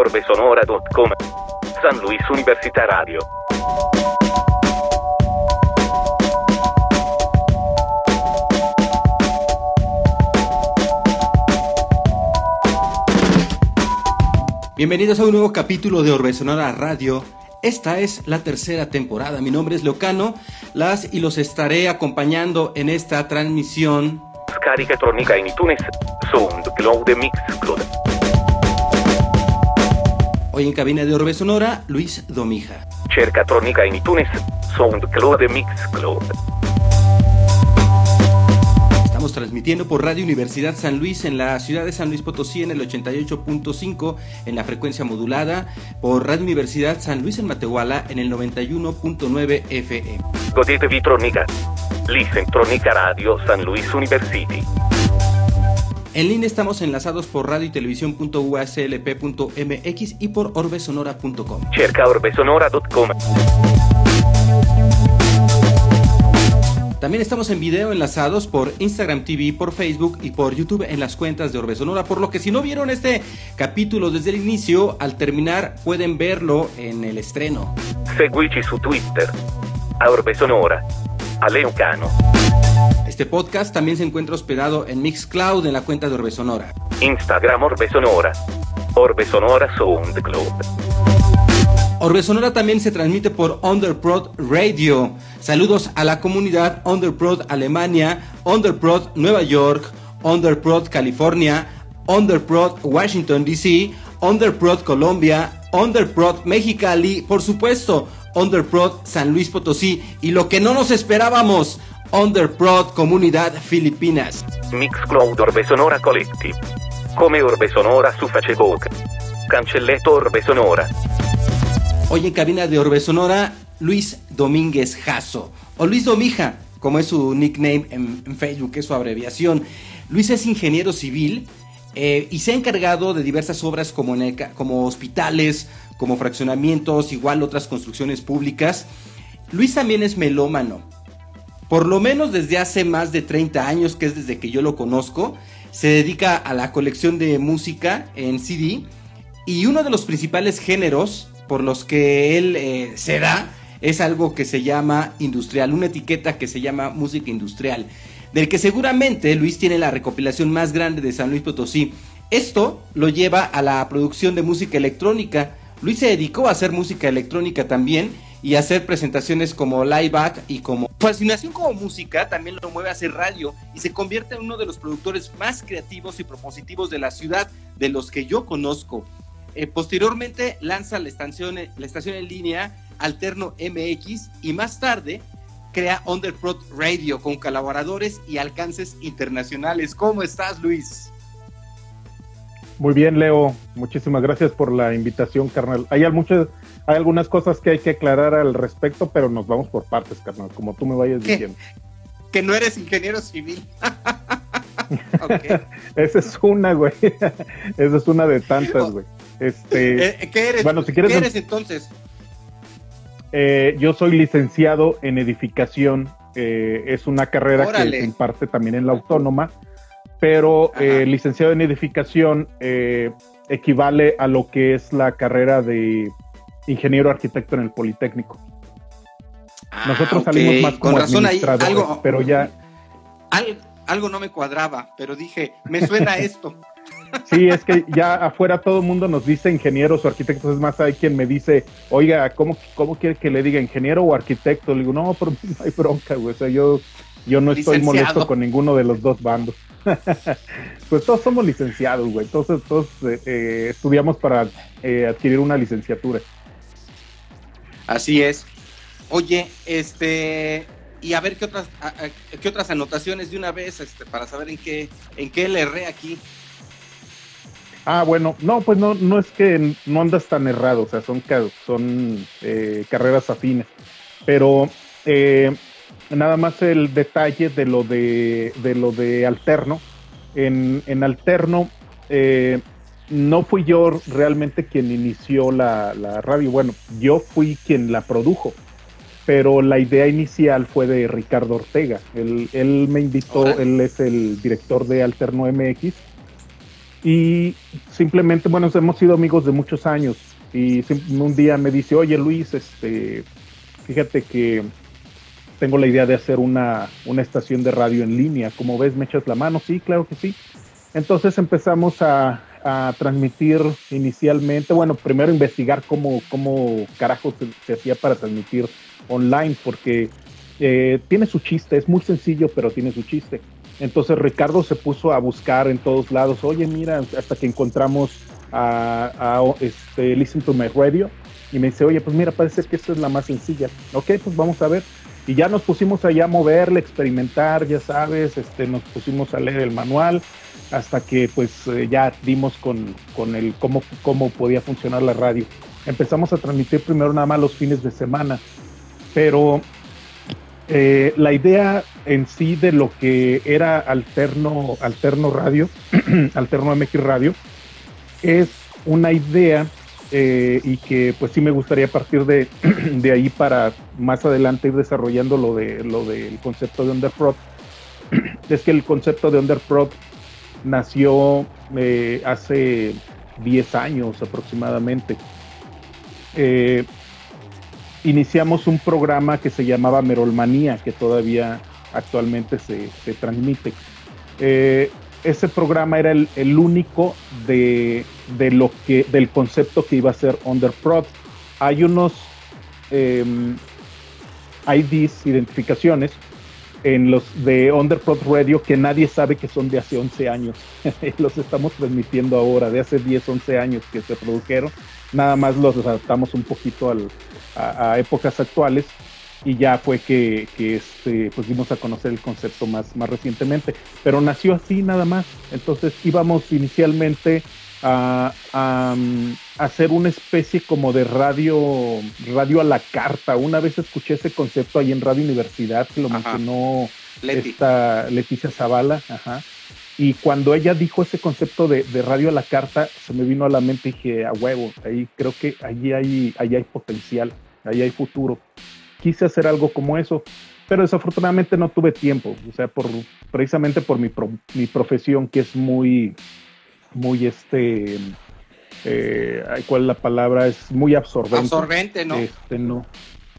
orbesonora.com. San Luis Università Radio. Bienvenidos a un nuevo capítulo de Orbe Sonora Radio. Esta es la tercera temporada. Mi nombre es Leocano. Las y los estaré acompañando en esta transmisión. Scarica elettronica in iTunes, SoundCloud e Mixcloud. Hoy en cabina de Orbe Sonora, Luis Domija. Cerca Tronica in iTunes, SoundCloud e Mixcloud. Estamos transmitiendo por Radio Universidad San Luis en la ciudad de San Luis Potosí en el 88.5 en la frecuencia modulada, por Radio Universidad San Luis en Matehuala en el 91.9 FM. Godetevi Tronica. Listen Radio San Luis University. En línea estamos enlazados por radio y televisión.uslp.mx y por orbesonora.com. Cerca orbesonora.com. También estamos en video enlazados por Instagram TV, por Facebook y por YouTube en las cuentas de Orbe Sonora, por lo que si no vieron este capítulo desde el inicio, al terminar pueden verlo en el estreno. Seguici su Twitter. A Orbe Sonora. A Leocano. Este podcast también se encuentra hospedado en Mixcloud en la cuenta de Orbe Sonora. Instagram Orbe Sonora. Orbe Sonora SoundCloud. Orbe Sonora también se transmite por Underprod Radio. Saludos a la comunidad Underprod Alemania, Underprod Nueva York, Underprod California, Underprod Washington DC, Underprod Colombia, Underprod Mexicali, por supuesto, Underprod San Luis Potosí y lo que no nos esperábamos, Underprod Comunidad Filipinas. Mixcloud Orbe Sonora Collective. Come Orbe Sonora su Facebook. Cancelletto Orbe Sonora. Hoy en cabina de Orbe Sonora, Luis Domínguez Jasso, o Luis Domija, como es su nickname en, en Facebook, es su abreviación. Luis es ingeniero civil eh, y se ha encargado de diversas obras como, en el como hospitales, como fraccionamientos, igual otras construcciones públicas. Luis también es melómano. Por lo menos desde hace más de 30 años, que es desde que yo lo conozco, se dedica a la colección de música en CD y uno de los principales géneros por los que él eh, se da es algo que se llama industrial, una etiqueta que se llama música industrial, del que seguramente Luis tiene la recopilación más grande de San Luis Potosí. Esto lo lleva a la producción de música electrónica. Luis se dedicó a hacer música electrónica también y hacer presentaciones como live back y como fascinación como música también lo mueve a hacer radio y se convierte en uno de los productores más creativos y propositivos de la ciudad de los que yo conozco. Eh, posteriormente lanza la estación, la estación en línea Alterno MX y más tarde crea Underprod Radio con colaboradores y alcances internacionales. ¿Cómo estás, Luis? Muy bien, Leo. Muchísimas gracias por la invitación, carnal. Hay muchas, hay algunas cosas que hay que aclarar al respecto, pero nos vamos por partes, carnal, como tú me vayas ¿Qué? diciendo. Que no eres ingeniero civil. Esa es una, güey. Esa es una de tantas, güey. Este, Eh, ¿Qué eres? Bueno, si quieres- ¿Qué eres entonces? eh, yo soy licenciado en edificación. eh, es una carrera Órale. que se imparte también en la autónoma, pero eh, licenciado en edificación eh, equivale a lo que es la carrera de ingeniero arquitecto en el Politécnico. Nosotros Ah, ok. salimos más como Con razón ahí algo, pero ya al- algo no me cuadraba, pero dije, me suena esto. Sí, es que ya afuera todo el mundo nos dice ingenieros o arquitectos. Es más, hay quien me dice, oiga, ¿cómo, cómo quiere que le diga ingeniero o arquitecto? Le digo, no, pero no hay bronca, güey. O sea, yo, yo no estoy Licenciado. molesto con ninguno de los dos bandos. pues todos somos licenciados, güey. Entonces, todos eh, eh, estudiamos para eh, adquirir una licenciatura. Así es. Oye, este, y a ver qué otras, qué otras anotaciones de una vez, este, para saber en qué, en qué le aquí. Ah, bueno, no, pues no, no es que no andas tan errado, o sea, son, son eh, carreras afines, pero eh, nada más el detalle de lo de, de lo de alterno. En, en alterno, eh, no fui yo realmente quien inició la, la radio, bueno, yo fui quien la produjo, pero la idea inicial fue de Ricardo Ortega. Él, él me invitó, él es el director de Alterno MX Y simplemente, bueno, hemos sido amigos de muchos años. Y un día me dice, oye Luis, este, fíjate que tengo la idea de hacer una, una estación de radio en línea. Como ves, me echas la mano. Sí, claro que sí. Entonces empezamos a, a transmitir inicialmente, bueno, primero investigar cómo, cómo carajo se, hacía para transmitir online, porque eh, tiene su chiste, es muy sencillo, pero tiene su chiste. Entonces Ricardo se puso a buscar en todos lados, oye, mira, hasta que encontramos a, este, Listen to My Radio, y me dice, oye, pues mira, parece que esta es la más sencilla. Ok, pues vamos a ver. Y ya nos pusimos allá a moverle, experimentar, ya sabes, este, nos pusimos a leer el manual, hasta que pues eh, ya dimos con, con, el cómo, cómo podía funcionar la radio. Empezamos a transmitir primero nada más los fines de semana, pero eh, la idea en sí de lo que era Alterno, Alterno Radio, Alterno MX Radio, es una idea eh, y que pues sí me gustaría partir de, de, ahí para más adelante ir desarrollando lo, de, lo del concepto de Underprod. Es que el concepto de Underprod nació eh, hace 10 años aproximadamente. Eh, iniciamos un programa que se llamaba Merolmanía, que todavía actualmente se, transmite. Eh, ese programa era el, único de, lo que, del concepto que iba a ser Underprod. Hay unos IDs, identificaciones, en los de Underprod Radio que nadie sabe que son de hace 11 años. los estamos transmitiendo ahora, de hace 10, 11 años que se produjeron. Nada más los adaptamos un poquito a, épocas actuales y ya fue que, este, pues a conocer el concepto más, más recientemente. Pero nació así nada más. Entonces íbamos inicialmente a, mm, hacer una especie como de radio, radio a la carta. Una vez escuché ese concepto ahí en Radio Universidad, que lo mencionó esta Leticia Zavala, Y cuando ella dijo ese concepto de, radio a la carta, se me vino a la mente y dije, a huevo, ahí creo que allí hay, ahí hay potencial, ahí hay futuro. Quise hacer algo como eso, pero desafortunadamente no tuve tiempo, o sea, por, precisamente por mi, mi profesión que es muy, muy este eh, ¿cuál es la palabra? Es muy absorbente. Absorbente, ¿no? Este, no.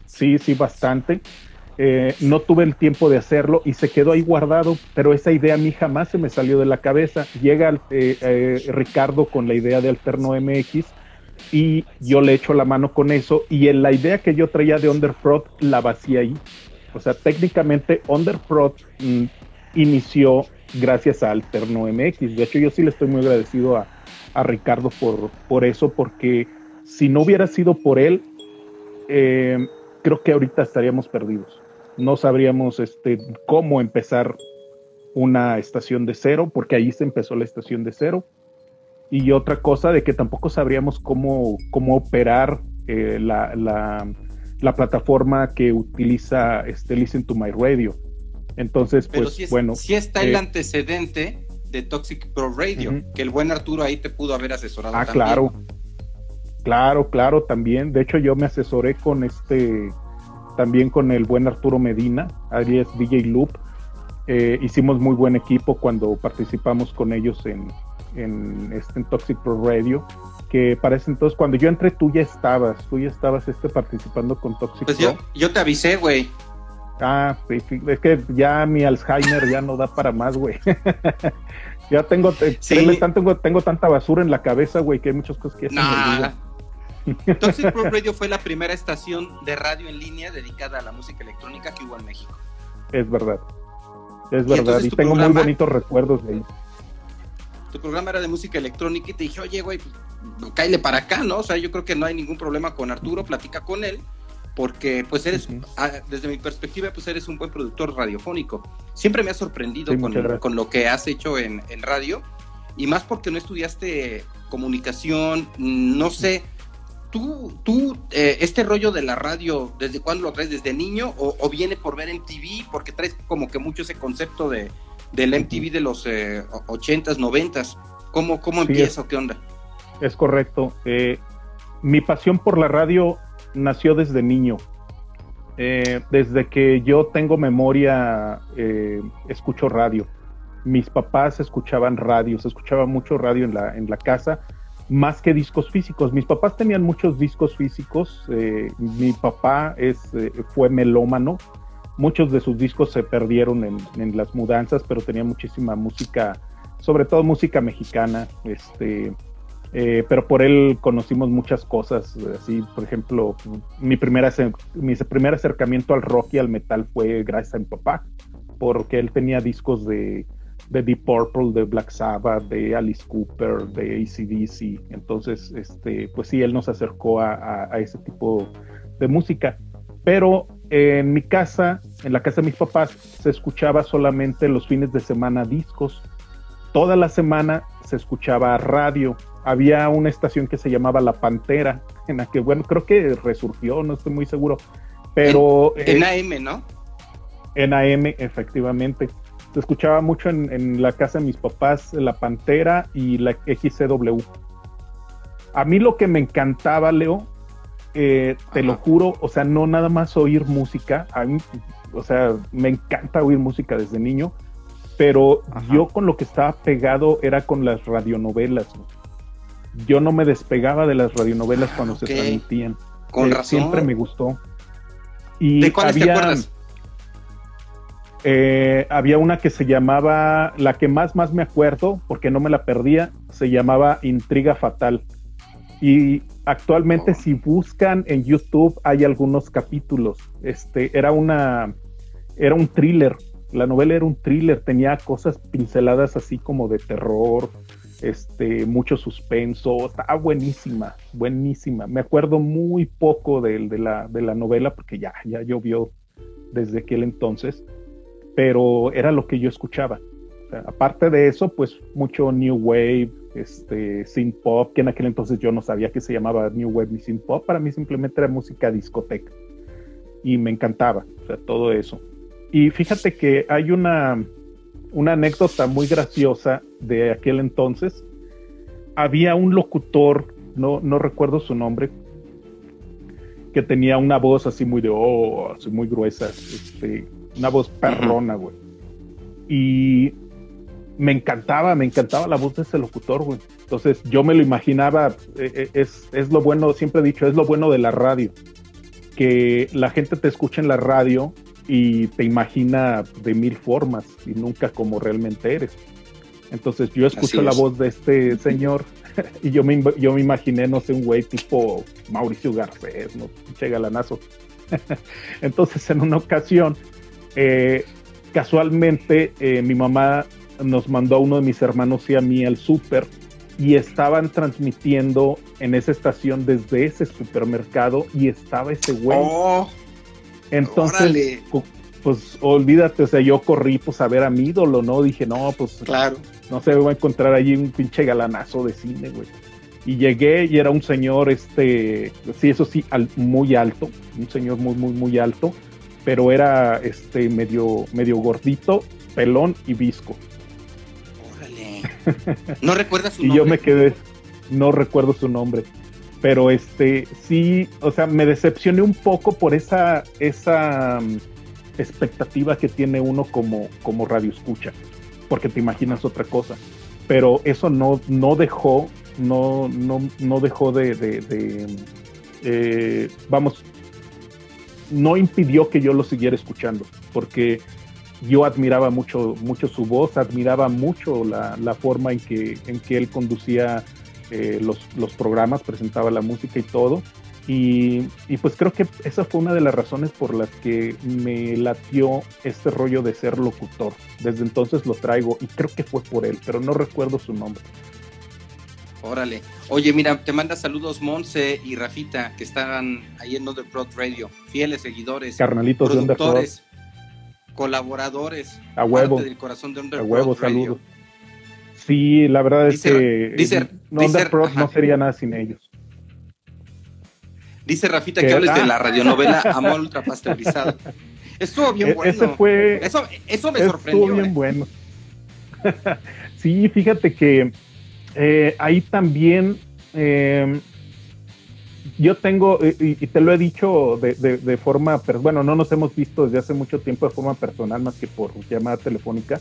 Sí, sí, bastante. Eh, no tuve el tiempo de hacerlo y se quedó ahí guardado, pero esa idea a mí jamás se me salió de la cabeza. Llega eh, eh, Ricardo con la idea de Alterno MX y yo le echo la mano con eso y en la idea que yo traía de Underprod la vacía ahí. O sea, técnicamente Underprod mm, inició gracias a Alterno MX. De hecho, yo sí le estoy muy agradecido a, Ricardo por, por eso, porque si no hubiera sido por él, eh, creo que ahorita estaríamos perdidos. No sabríamos este, cómo empezar una estación de cero, porque ahí se empezó la estación de cero. Y otra cosa de que tampoco sabríamos cómo, cómo operar eh, la, la, plataforma que utiliza este Listen to My Radio entonces, pues bueno. Sí está el eh, antecedente de Toxic Pro Radio, que el buen Arturo ahí te pudo haber asesorado. Ah, claro. Claro, claro, también. De hecho, yo me asesoré con este, también con el buen Arturo Medina, alias DJ Loop. Eh, hicimos muy buen equipo cuando participamos con ellos en, en, este, en Toxic Pro Radio que para ese entonces, cuando yo entré, tú ya estabas, tú ya estabas este, participando con Toxic pues Pro. Yo, yo te avisé, güey. Ah, es que ya mi Alzheimer ya no da para más, güey. ya tengo, tengo, tengo tanta basura en la cabeza, güey, que hay muchas cosas que hacer. Entonces Pro Radio fue la primera estación de radio en línea dedicada a la música electrónica que hubo en México. Es verdad. Es verdad. Y, tengo muy bonitos recuerdos de ahí. Tu programa era de música electrónica y te dije, oye, güey, pues, cáile para acá, ¿no? O sea, yo creo que no hay ningún problema con Arturo, platica con él porque pues eres, ah, desde mi perspectiva, pues eres un buen productor radiofónico. Siempre me ha sorprendido con, lo que has hecho en, radio, y más porque no estudiaste comunicación, no sé, tú, tú eh, este rollo de la radio, ¿desde cuándo lo traes? ¿Desde niño o, viene por ver MTV? Porque traes como que mucho ese concepto de, del MTV de los eh, 80s, 90s. ¿Cómo, cómo empieza o qué onda? Es correcto. Eh, mi pasión por la radio nació desde niño. Eh, desde que yo tengo memoria, eh, escucho radio. mis papás escuchaban radio, se escuchaba mucho radio en la, en la casa, más que discos físicos. Mis papás tenían muchos discos físicos, eh, mi papá es, fue melómano, muchos de sus discos se perdieron en, en, las mudanzas, pero tenía muchísima música, sobre todo música mexicana, este, eh, pero por él conocimos muchas cosas, así, por ejemplo, mi, primera, mi primer acercamiento al rock y al metal fue gracias a mi papá, porque él tenía discos de, de Deep Purple, de Black Sabbath, de Alice Cooper, de ACDC, entonces, este, pues sí, él nos acercó a, a ese tipo de música, pero en mi casa, en la casa de mis papás, se escuchaba solamente los fines de semana discos, toda la semana se escuchaba radio había una estación que se llamaba La Pantera, en la que, bueno, creo que resurgió, no estoy muy seguro, pero... En, AM, ¿no? En AM, efectivamente. Se escuchaba mucho en, la casa de mis papás, La Pantera y la XCW. A mí lo que me encantaba, Leo, eh, te lo juro, o sea, no nada más oír música, a mí, o sea, me encanta oír música desde niño, pero yo con lo que estaba pegado era con las radionovelas yo no me despegaba de las radionovelas ah, cuando se transmitían. Con eh, razón. Siempre me gustó. Y ¿De cuáles te acuerdas? Eh, había una que se llamaba, la que más más me acuerdo, porque no me la perdía, se llamaba Intriga Fatal. Y actualmente oh. si buscan en YouTube hay algunos capítulos. Este era una, era un thriller. La novela era un thriller, tenía cosas pinceladas así como de terror, este, mucho suspenso, está buenísima, buenísima. Me acuerdo muy poco de, la, de la novela porque ya, ya llovió desde aquel entonces, pero era lo que yo escuchaba. aparte de eso, pues mucho New Wave, este, synth pop, que en aquel entonces yo no sabía que se llamaba New Wave ni synth pop, para mí simplemente era música discoteca y me encantaba, o sea, todo eso. Y fíjate que hay una, una anécdota muy graciosa de aquel entonces. Había un locutor, no, no recuerdo su nombre, que tenía una voz así muy de, oh, así muy gruesa, este, una voz perrona, güey. Y me encantaba, me encantaba la voz de ese locutor, güey. Entonces yo me lo imaginaba, eh, eh, es, es lo bueno, siempre he dicho, es lo bueno de la radio, que la gente te escucha en la radio y te imagina de mil formas y nunca como realmente eres. Entonces yo escucho la voz de este señor y yo me, yo me imaginé, no sé, un güey tipo Mauricio Garcés, ¿no? Che galanazo. Entonces en una ocasión, eh, casualmente eh, mi mamá nos mandó a uno de mis hermanos y a mí al súper y estaban transmitiendo en esa estación desde ese supermercado y estaba ese güey. Oh. Entonces, pues olvídate, o sea, yo corrí pues a ver a mi ídolo, ¿no? Dije, no, pues claro. no sé, voy a encontrar allí un pinche galanazo de cine, güey. Y llegué y era un señor, este, sí, eso sí, muy alto, un señor muy, muy, muy alto, pero era este medio, medio gordito, pelón y visco. Órale. ¿No recuerdas su y nombre? Y yo me quedé, no recuerdo su nombre pero este sí, o sea, me decepcioné un poco por esa, esa mm, expectativa que tiene uno como, como radio escucha, porque te imaginas otra cosa. Pero eso no, no dejó, no, no, no dejó de, eh, vamos, no impidió que yo lo siguiera escuchando, porque yo admiraba mucho, mucho su voz, admiraba mucho la, la forma en que, en que él conducía eh, los, los, programas, presentaba la música y todo. Y, y, pues creo que esa fue una de las razones por las que me latió este rollo de ser locutor. Desde entonces lo traigo y creo que fue por él, pero no recuerdo su nombre. Órale. Oye, mira, te manda saludos Monse y Rafita, que están ahí en Underprod Radio, fieles seguidores, carnalitos productores, de colaboradores, a huevo, del corazón de a huevo, saludos. Sí, la verdad es que dice, no, no sería nada sin ellos. Dice Rafita que hables de la radionovela Amor Ultrapasteurizado. Estuvo bien e-, bueno. fue, eso, eso me sorprendió. Estuvo bien ¿eh? bueno. sí, fíjate que eh, ahí también em, yo tengo, y, te lo he dicho de, de, forma, pero bueno, no nos hemos visto desde hace mucho tiempo de forma personal más que por llamada telefónica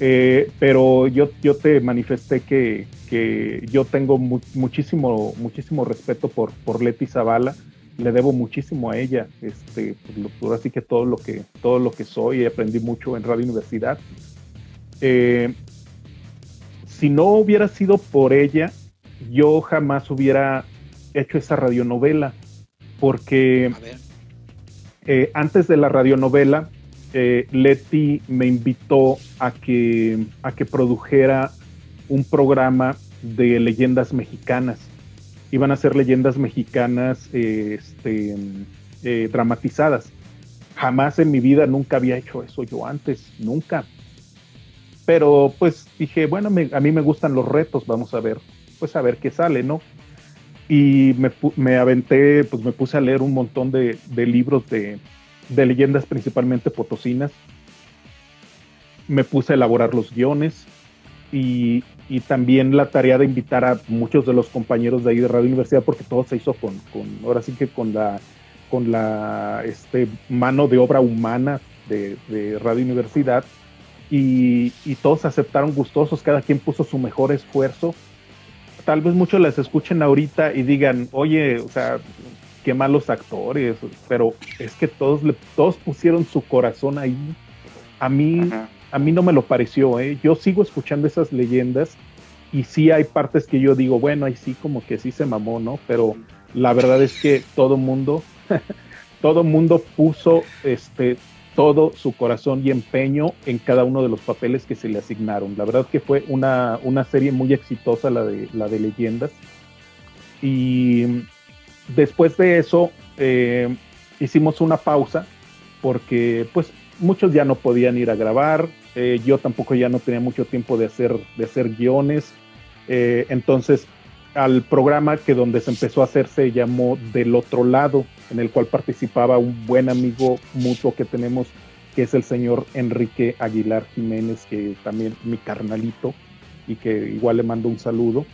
Eh, pero yo, yo te manifesté que, que yo tengo muchísimo, muchísimo respeto por, por Leti Zavala. Le debo muchísimo a ella. Este, pues, así que todo lo que, todo lo que soy, aprendí mucho en Radio Universidad. Eh, si no hubiera sido por ella, yo jamás hubiera hecho esa radionovela, porque eh, antes de la radionovela, eh, Leti me invitó a que, a que produjera un programa de leyendas mexicanas. Iban a ser leyendas mexicanas este, eh, dramatizadas. Jamás en mi vida nunca había hecho eso yo antes, nunca. Pero pues dije, bueno, a mí me gustan los retos, vamos a ver, pues a ver qué sale, ¿no? Y me, me aventé, pues me puse a leer un montón de, de libros de, de leyendas principalmente potosinas. Me puse a elaborar los guiones y, también la tarea de invitar a muchos de los compañeros de ahí de Radio Universidad, porque todo se hizo con, ahora sí que con la, con la este, mano de obra humana de, Radio Universidad. Y, y, todos aceptaron gustosos, cada quien puso su mejor esfuerzo. Tal vez muchos les escuchen ahorita y digan, oye, o sea, qué malos actores, pero es que todos, le, todos pusieron su corazón ahí. A mí, a mí no me lo pareció, ¿eh? Yo sigo escuchando esas leyendas y sí hay partes que yo digo, bueno, ahí sí como que sí se mamó, ¿no? Pero la verdad es que todo mundo, todo mundo puso este todo su corazón y empeño en cada uno de los papeles que se le asignaron. La verdad que fue una, una serie muy exitosa la de, la de leyendas. Y después de eso eh, hicimos una pausa porque pues muchos ya no podían ir a grabar, eh, yo tampoco ya no tenía mucho tiempo de hacer, de hacer guiones, eh, entonces al programa que donde se empezó a hacer se llamó Del Otro Lado, en el cual participaba un buen amigo mutuo que tenemos, que es el señor Enrique Aguilar Jiménez, que también mi carnalito, y que igual le mando un saludo.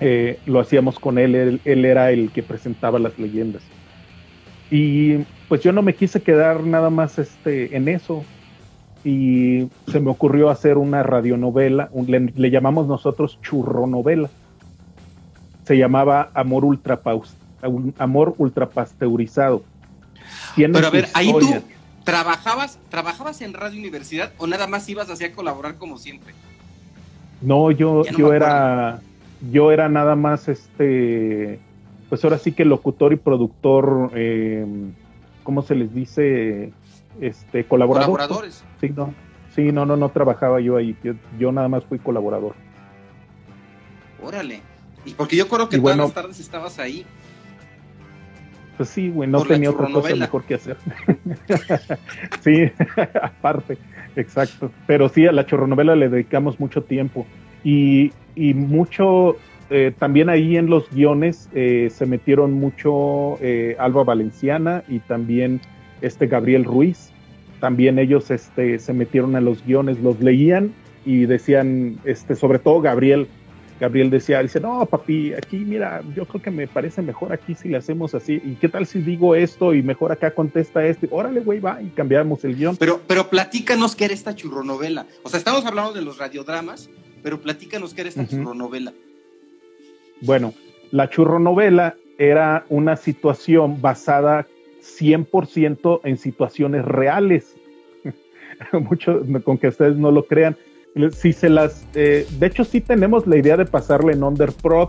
Eh, lo hacíamos con él, él, era el que presentaba las leyendas. Y pues yo no me quise quedar nada más este, en eso. Y se me ocurrió hacer una radionovela, le, llamamos nosotros churronovela. Se llamaba Amor Ultrapaus, Amor Ultrapasteurizado. Pero a ver, ahí tú trabajabas, trabajabas en Radio Universidad o nada más ibas así a colaborar como siempre. No, yo, yo era yo era nada más este, pues ahora sí que locutor y productor, eh, ¿cómo se les dice? Este, colaborador. Colaboradores. Sí, no, sí, no, no, no trabajaba yo ahí, yo, nada más fui colaborador. Órale, y porque yo creo que todas las tardes estabas ahí. Pues sí, güey, no tenía otra cosa mejor que hacer. sí, aparte, exacto. Pero sí, a la chorronovela le dedicamos mucho tiempo. Y, y mucho, eh, también ahí en los guiones eh, se metieron mucho eh, Alba Valenciana y también este Gabriel Ruiz. También ellos este, se metieron a los guiones, los leían y decían, este, sobre todo Gabriel, Gabriel decía, dice, no, papi, aquí mira, yo creo que me parece mejor aquí si le hacemos así. ¿Y qué tal si digo esto y mejor acá contesta esto? Órale, güey, va, y cambiamos el guion. Pero, pero platícanos qué era esta churronovela. O sea, estamos hablando de los radiodramas, pero platícanos qué era esta churronovela. Bueno, la churronovela era una situación basada 100% en situaciones reales. Mucho, con que ustedes no lo crean. Si se las, eh, de hecho sí tenemos la idea de pasarle en Underprod,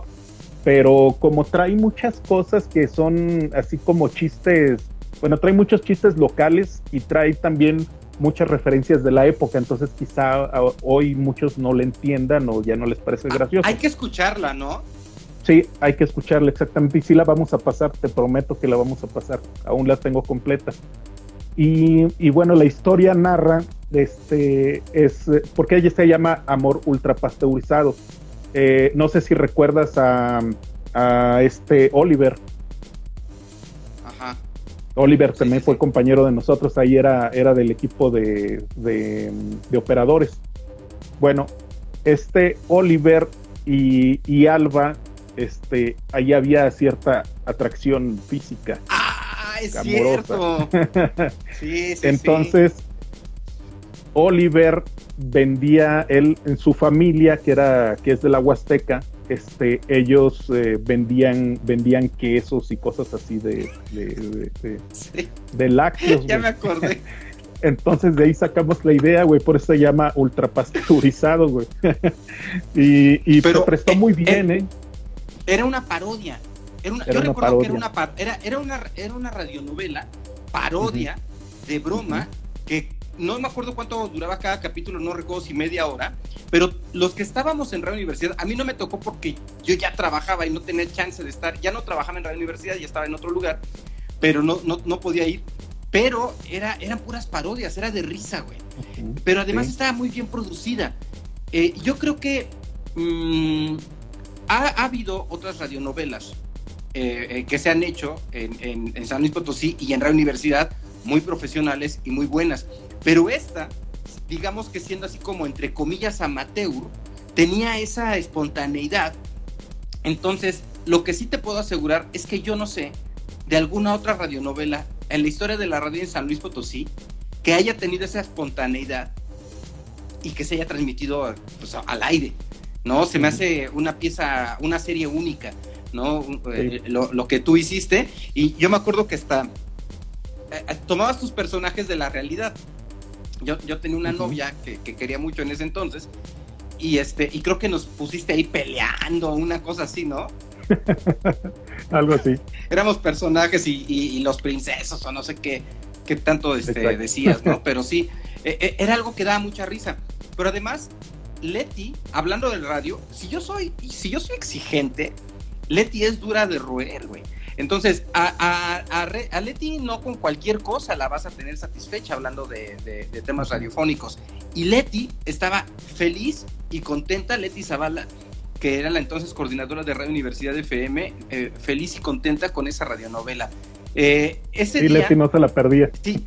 pero como trae muchas cosas que son así como chistes, bueno, trae muchos chistes locales y trae también muchas referencias de la época, entonces quizá hoy muchos no la entiendan o ya no les parece ah, gracioso. Hay que escucharla, ¿no? Sí, hay que escucharla exactamente y sí la vamos a pasar, te prometo que la vamos a pasar, aún la tengo completa. Y, bueno, la historia narra, este, es, porque ella se llama Amor Ultrapasteurizado. Eh, no sé si recuerdas a, a este Oliver, Oliver también fue compañero de nosotros, ahí era, era del equipo de, operadores. Bueno, este Oliver y, Alba, este, ahí había cierta atracción física. Ah, es cierto. sí, sí, Entonces, Oliver vendía él en su familia que era que es de la Huasteca este ellos eh, vendían vendían quesos y cosas así de de, de, lácteos ya me acordé. Entonces de ahí sacamos la idea güey por eso se llama ultrapasteurizado güey. Y, y se prestó muy bien eh, era una parodia. Era una, yo recuerdo que era una era, era una era una radionovela parodia de broma que no me acuerdo cuánto duraba cada capítulo, no recuerdo si media hora, pero los que estábamos en Radio Universidad, a mí no me tocó porque yo ya trabajaba y no tenía chance de estar, ya no trabajaba en Radio Universidad, ya estaba en otro lugar, pero no, no, podía ir. Pero era, eran puras parodias, era de risa, güey. pero además estaba muy bien producida. Eh, yo creo que mm, ha, habido otras radionovelas eh, eh, que se han hecho en, en, en San Luis Potosí y en Radio Universidad muy profesionales y muy buenas. Pero esta, digamos que siendo así como entre comillas amateur, tenía esa espontaneidad. Entonces, lo que sí te puedo asegurar es que yo no sé de alguna otra radionovela en la historia de la radio en San Luis Potosí que haya tenido esa espontaneidad y que se haya transmitido pues, al aire. ¿no? Se me hace una pieza, una serie única, ¿no? Eh, lo, lo, que tú hiciste. Y yo me acuerdo que hasta eh, eh, tomabas tus personajes de la realidad. Yo, yo tenía una novia que, quería mucho en ese entonces y, este, y creo que nos pusiste ahí peleando, una cosa así, ¿no? Algo así. Éramos personajes y, los princesos o no sé qué, qué tanto este, decías, ¿no? Pero sí, eh, era algo que daba mucha risa. Pero además, Leti, hablando del radio, si yo soy, si yo soy exigente, Leti es dura de roer, güey. Entonces, a, a, Leti no con cualquier cosa la vas a tener satisfecha hablando de, temas radiofónicos. Y Leti estaba feliz y contenta, Leti Zavala, que era la entonces coordinadora de Radio Universidad de FM, eh, feliz y contenta con esa radionovela. Eh, ese sí, Leti no se la perdía. Sí.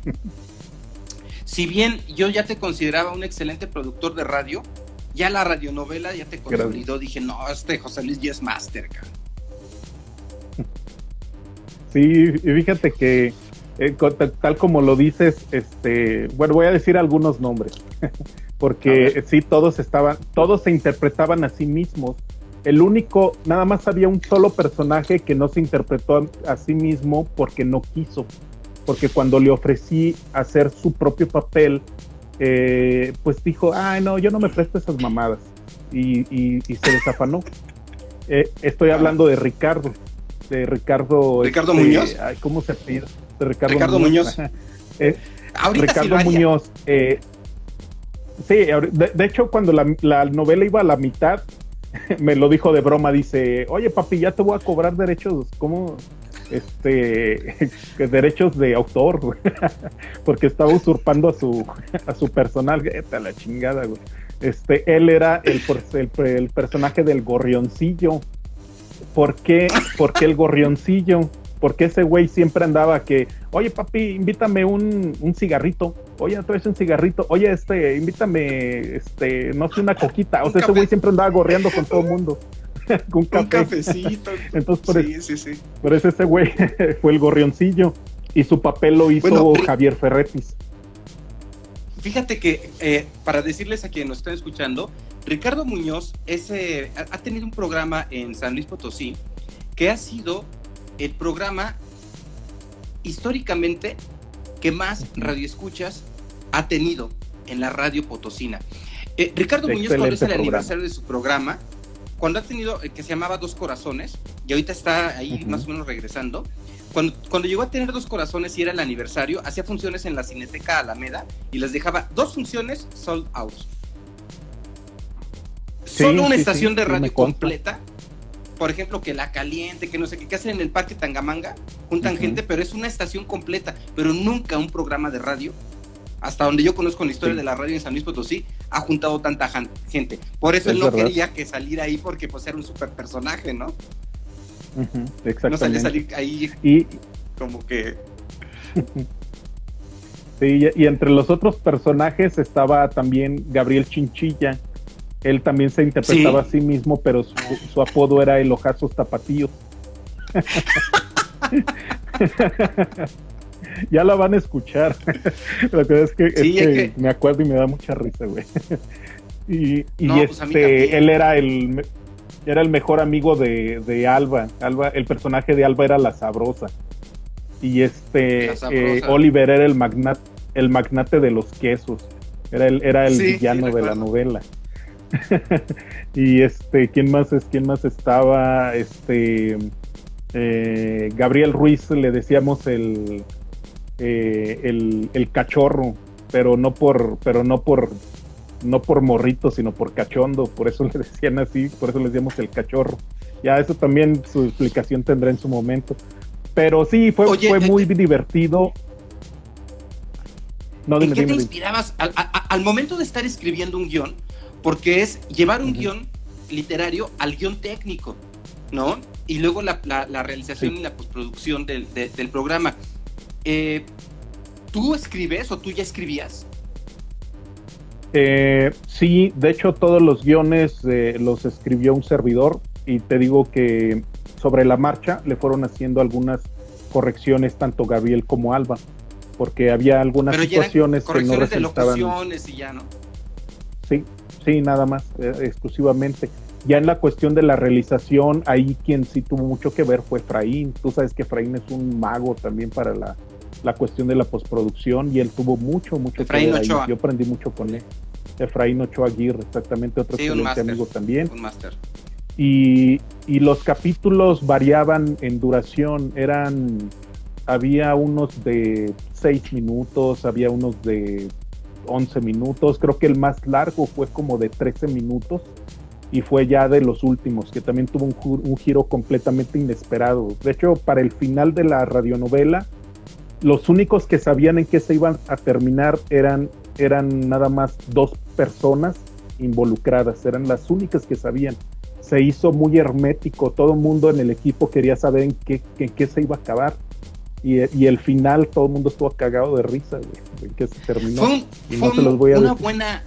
si bien yo ya te consideraba un excelente productor de radio, ya la radionovela ya te consolidó. Dije, no, este José Luis ya es máster, Sí, fíjate que eh, tal como lo dices, este, bueno, voy a decir algunos nombres, porque sí, todos estaban, todos se interpretaban a sí mismos. El único, nada más había un solo personaje que no se interpretó a, sí mismo porque no quiso, porque cuando le ofrecí hacer su propio papel, eh, pues dijo, ay no, yo no me presto esas mamadas y, se desafanó. Eh, estoy hablando de Ricardo de Ricardo. Ricardo este, Muñoz. ¿Cómo se pide? De Ricardo, Muñoz. Eh, Ricardo Muñoz. Eh, sí, de, hecho, cuando la, novela iba a la mitad, me lo dijo de broma. Dice: Oye, papi, ya te voy a cobrar derechos. ¿Cómo? Este, derechos de autor, porque estaba usurpando a su, a su personal. La chingada, güey. Este, él era el, el, el personaje del gorrioncillo ¿por qué, por qué el gorrioncillo? Porque ese güey siempre andaba que, oye papi, invítame un, un cigarrito, oye, traes un cigarrito, oye, este, invítame, este, no sé, una coquita. O sea, ese güey siempre andaba gorreando con todo el mundo. con un cafecito. Entonces, por, sí, sí, sí. por eso ese güey fue el gorrioncillo y su papel lo hizo Javier Ferretis. Fíjate que, eh, para decirles a quienes nos están escuchando, Ricardo Muñoz ha tenido un programa en San Luis Potosí que ha sido el programa históricamente que más radioescuchas ha tenido en la radio potosina. Eh, Ricardo Muñoz, cuando es el aniversario de su programa, cuando ha tenido, eh, que se llamaba Dos Corazones, y ahorita está ahí más o menos regresando, cuando, cuando llegó a tener Dos Corazones y era el aniversario, hacía funciones en la Cineteca Alameda y les dejaba dos funciones sold out solo una estación de radio completa, por ejemplo, que La Caliente, que no sé qué, que hacen en el Parque Tangamanga, juntan gente, pero es una estación completa, pero nunca un programa de radio, hasta donde yo conozco la historia de la radio en San Luis Potosí, ha juntado tanta gente. Por eso él no quería que saliera ahí porque pues era un super personaje, ¿no? exactamente. No salía salir ahí y... como que... Sí, y entre los otros personajes estaba también Gabriel Chinchilla, él también se interpretaba a sí mismo, pero su, apodo era el ojazos tapatíos. ya la van a escuchar. Lo que es que, es que, me acuerdo y me da mucha risa, güey. y, y pues este, él era el era el mejor amigo de, Alba. Alba. El personaje de Alba era la sabrosa. Y este eh, Oliver era el magnate, el magnate de los quesos. Era el, era el villano de la novela. y este, ¿quién más es? ¿Quién más estaba? Este eh, Gabriel Ruiz le decíamos el, eh, el, el cachorro, pero no por, pero no por no por morrito, sino por cachondo, por eso le decían así, por eso le decíamos el cachorro. Ya eso también su explicación tendrá en su momento. Pero sí, fue, fue muy eh, divertido. No, ¿En qué te inspirabas al, momento de estar escribiendo un guion? Porque es llevar un guion literario al guion técnico, ¿no? Y luego la, realización y la postproducción del, del programa. Eh, ¿Tú escribes o tú ya escribías? Eh, sí, de hecho todos los guiones eh, los escribió un servidor y te digo que sobre la marcha le fueron haciendo algunas correcciones tanto Gabriel como Alba, porque había algunas situaciones que no resultaban. De y ya, ¿no? Sí, sí, nada más, eh, exclusivamente. Ya en la cuestión de la realización, ahí quien sí tuvo mucho que ver fue Efraín. Tú sabes que Efraín es un mago también para la, la cuestión de la postproducción y él tuvo mucho, mucho que ver Yo aprendí mucho con él. Efraín Ochoa Aguirre, exactamente otro excelente amigo también. Un máster. Y, y, los capítulos variaban en duración, eran, había unos de 6 minutos, había unos de 11 minutos, creo que el más largo fue como de 13 minutos y fue ya de los últimos, que también tuvo un, un giro completamente inesperado. De hecho, para el final de la radionovela, los únicos que sabían en qué se iban a terminar eran, eran nada más dos personas involucradas, eran las únicas que sabían. Se hizo muy hermético, todo el mundo en el equipo quería saber en qué, en qué se iba a acabar. Y, y, el final todo el mundo estuvo cagado de risa, güey, qué se terminó. y no se los voy a una buena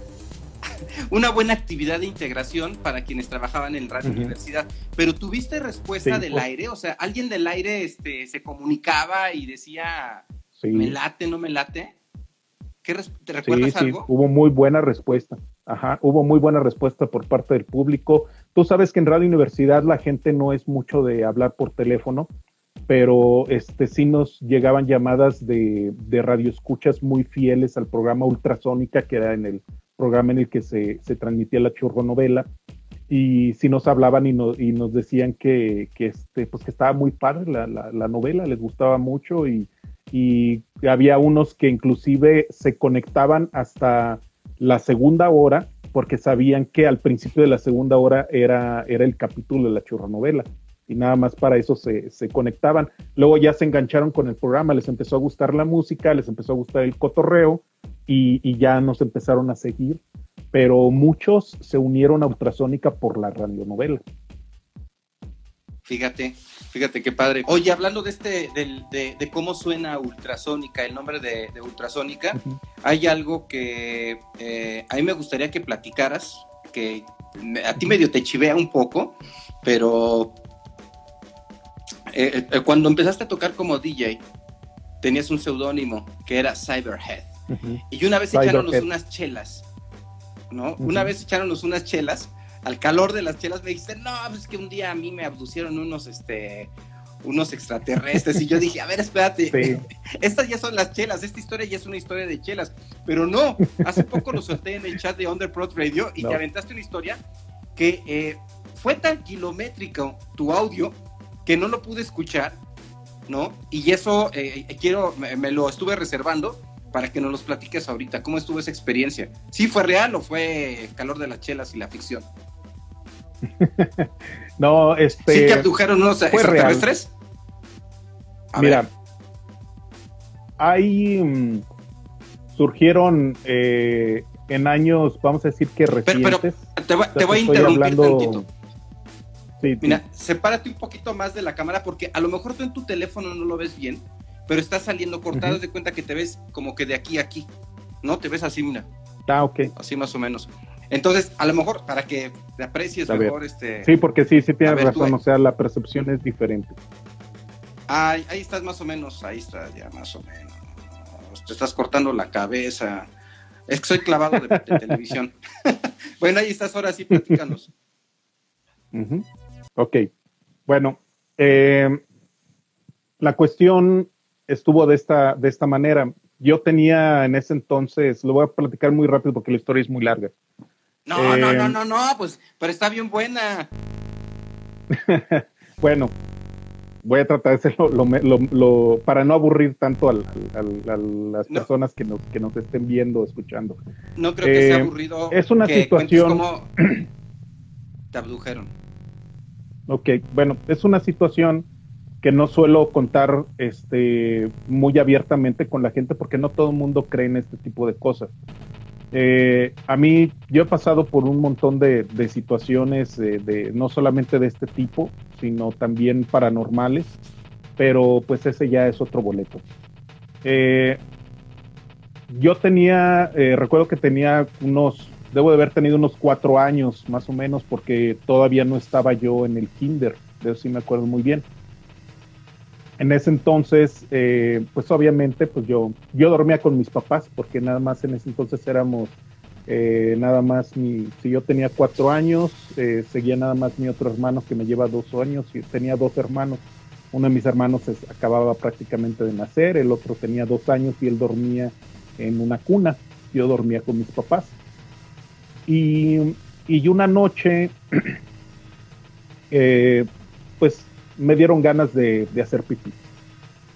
una buena actividad de integración para quienes trabajaban en Radio Universidad. Pero tuviste respuesta del aire, o sea, alguien del aire este, se comunicaba y decía, ¿me late, no me late? ¿Qué ¿Te recuerdas algo? Hubo muy buena respuesta. Ajá, hubo muy buena respuesta por parte del público. Tú sabes que en Radio Universidad la gente no es mucho de hablar por teléfono, pero este sí nos llegaban llamadas de, de radioescuchas muy fieles al programa Ultrasónica que era en el programa en el que se, transmitía la churronovela y si nos hablaban y, nos decían este, pues que estaba muy padre la, la, novela, les gustaba mucho y, había unos que inclusive se conectaban hasta la segunda hora porque sabían que al principio de la segunda hora era, el capítulo de la churronovela y nada más para eso se, se, conectaban. Luego ya se engancharon con el programa, les empezó a gustar la música, les empezó a gustar el cotorreo y, ya nos empezaron a seguir, pero muchos se unieron a Ultrasónica por la radionovela. Fíjate, fíjate qué padre. Oye, hablando de este, de, cómo suena Ultrasónica, el nombre de, Ultrasónica, hay algo que eh, a mí me gustaría que platicaras, que a ti medio te chivea un poco, pero eh, eh, cuando empezaste a tocar como DJ, tenías un seudónimo que era Cyberhead. Y una vez echaronnos unas chelas, ¿no? Una vez echaronnos unas chelas, al calor de las chelas me dijiste, no, pues es que un día a mí me abducieron unos, este, unos extraterrestres. y yo dije, a ver, espérate, estas ya son las chelas, esta historia ya es una historia de chelas. Pero no, hace poco lo solté en el chat de Underprod Radio y te aventaste una historia que eh, fue tan kilométrico tu audio que no lo pude escuchar, ¿no? Y eso eh, quiero, me, lo estuve reservando para que nos los platiques ahorita. ¿Cómo estuvo esa experiencia? ¿Sí fue real o fue calor de las chelas y la ficción? no, este. ¿Sí te abdujeron unos extraterrestres? Mira, hay. Mm, surgieron eh, en años, vamos a decir que recientes. Pero, te, voy a interrumpir tantito. Mira, sepárate un poquito más de la cámara porque a lo mejor tú en tu teléfono no lo ves bien, pero está saliendo cortado, de cuenta que te ves como que de aquí a aquí, ¿no? Te ves así, mira. Ah, ok. Así más o menos. Entonces, a lo mejor para que te aprecies mejor este... Sí, porque sí, sí tienes razón, o sea, la percepción es diferente. Ay, ahí estás más o menos, ahí estás ya más o menos. Te estás cortando la cabeza. Es que soy clavado de, televisión. bueno, ahí estás, ahora sí, platícanos. Ok, bueno, eh, la cuestión estuvo de esta, de esta manera. Yo tenía en ese entonces, lo voy a platicar muy rápido porque la historia es muy larga. No, no, no, eh, no, no, pues, pero está bien buena. bueno, voy a tratar de hacerlo lo, para no aburrir tanto a las personas que nos, que nos estén viendo, escuchando. No creo que sea eh, aburrido. Es una situación. te abdujeron. Ok, bueno, es una situación que no suelo contar este, muy abiertamente con la gente porque no todo el mundo cree en este tipo de cosas. Eh, a mí, yo he pasado por un montón de, situaciones, de, no solamente de este tipo, sino también paranormales, pero pues ese ya es otro boleto. Eh, yo tenía, eh, recuerdo que tenía unos, debo de haber tenido unos cuatro años más o menos, porque todavía no estaba yo en el kinder, de eso sí me acuerdo muy bien en ese entonces, eh, pues obviamente, pues yo, yo dormía con mis papás, porque nada más en ese entonces éramos, eh, nada más mi, si yo tenía cuatro años, eh, seguía nada más mi otro hermano que me lleva dos años, y tenía dos hermanos. Uno de mis hermanos acababa prácticamente de nacer, el otro tenía dos años y él dormía en una cuna. Yo dormía con mis papás. Y, y una noche, pues me dieron ganas de, hacer pipí.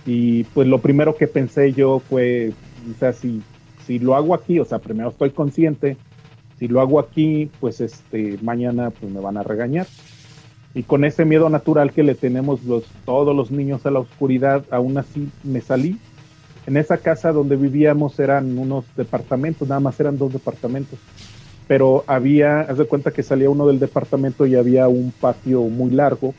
Y pues lo primero que pensé yo fue, o sea, si, si lo hago aquí, o sea, primero estoy consciente, si lo hago aquí, pues este, mañana pues me van a regañar. Y con ese miedo natural que le tenemos los, todos los niños a la oscuridad, aún así me salí. En esa casa donde vivíamos eran unos departamentos, nada más eran dos departamentos. Pero había, haz de cuenta que salía uno del departamento y había un patio muy largo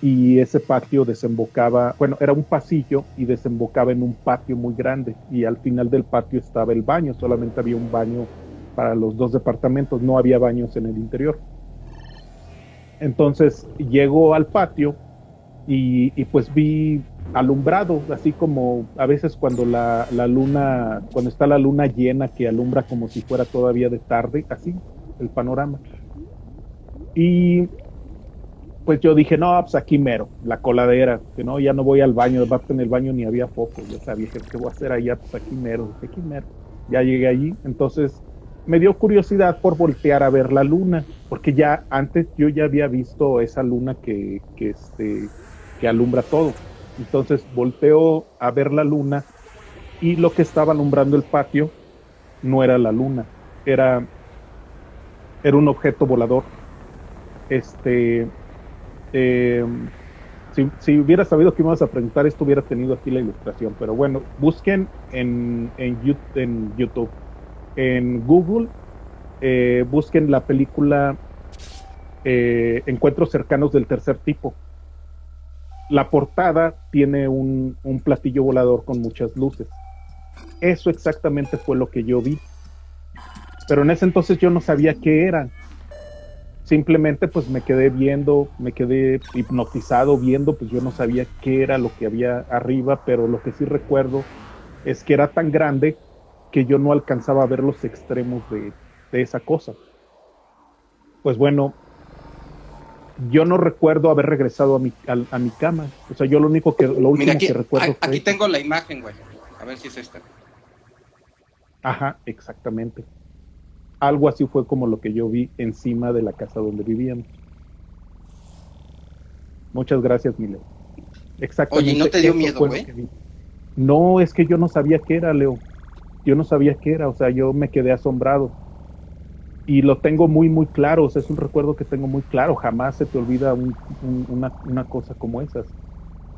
y ese patio desembocaba, bueno, era un pasillo y desembocaba en un patio muy grande y al final del patio estaba el baño, solamente había un baño para los dos departamentos, no había baños en el interior. Entonces llego al patio y, pues vi alumbrado, así como a veces cuando la, la, luna, cuando está la luna llena que alumbra como si fuera todavía de tarde, así el panorama. Y pues yo dije, no, pues aquí mero, la coladera, que no, ya no voy al baño, aparte en el baño ni había foco, yo sabía que qué voy a hacer allá, pues aquí mero, aquí mero. Ya llegué allí, entonces me dio curiosidad por voltear a ver la luna, porque ya antes yo ya había visto esa luna que, que, este, que alumbra todo. Entonces volteo a ver la luna y lo que estaba alumbrando el patio no era la luna, era, era un objeto volador. Este, eh, si, hubiera sabido que íbamos a preguntar esto, hubiera tenido aquí la ilustración. Pero bueno, busquen en, en, YouTube, en Google, eh, busquen la película eh, Encuentros cercanos del tercer tipo. La portada tiene un, un platillo volador con muchas luces. Eso exactamente fue lo que yo vi. Pero en ese entonces yo no sabía qué eran simplemente pues me quedé viendo, me quedé hipnotizado viendo, pues yo no sabía qué era lo que había arriba, pero lo que sí recuerdo es que era tan grande que yo no alcanzaba a ver los extremos de, esa cosa. Pues bueno, yo no recuerdo haber regresado a mi, a, mi cama. O sea, yo lo único que, lo último que recuerdo Aquí tengo la imagen, güey. A ver si es esta. Ajá, exactamente. Algo así fue como lo que yo vi encima de la casa donde vivíamos. Muchas gracias, Milo. Exactamente. Oye, ¿no te dio miedo, güey? No, es que yo no sabía qué era, Leo. Yo no sabía qué era, o sea, yo me quedé asombrado. Y lo tengo muy, muy claro, o sea, es un recuerdo que tengo muy claro. Jamás se te olvida una, una, cosa como esas.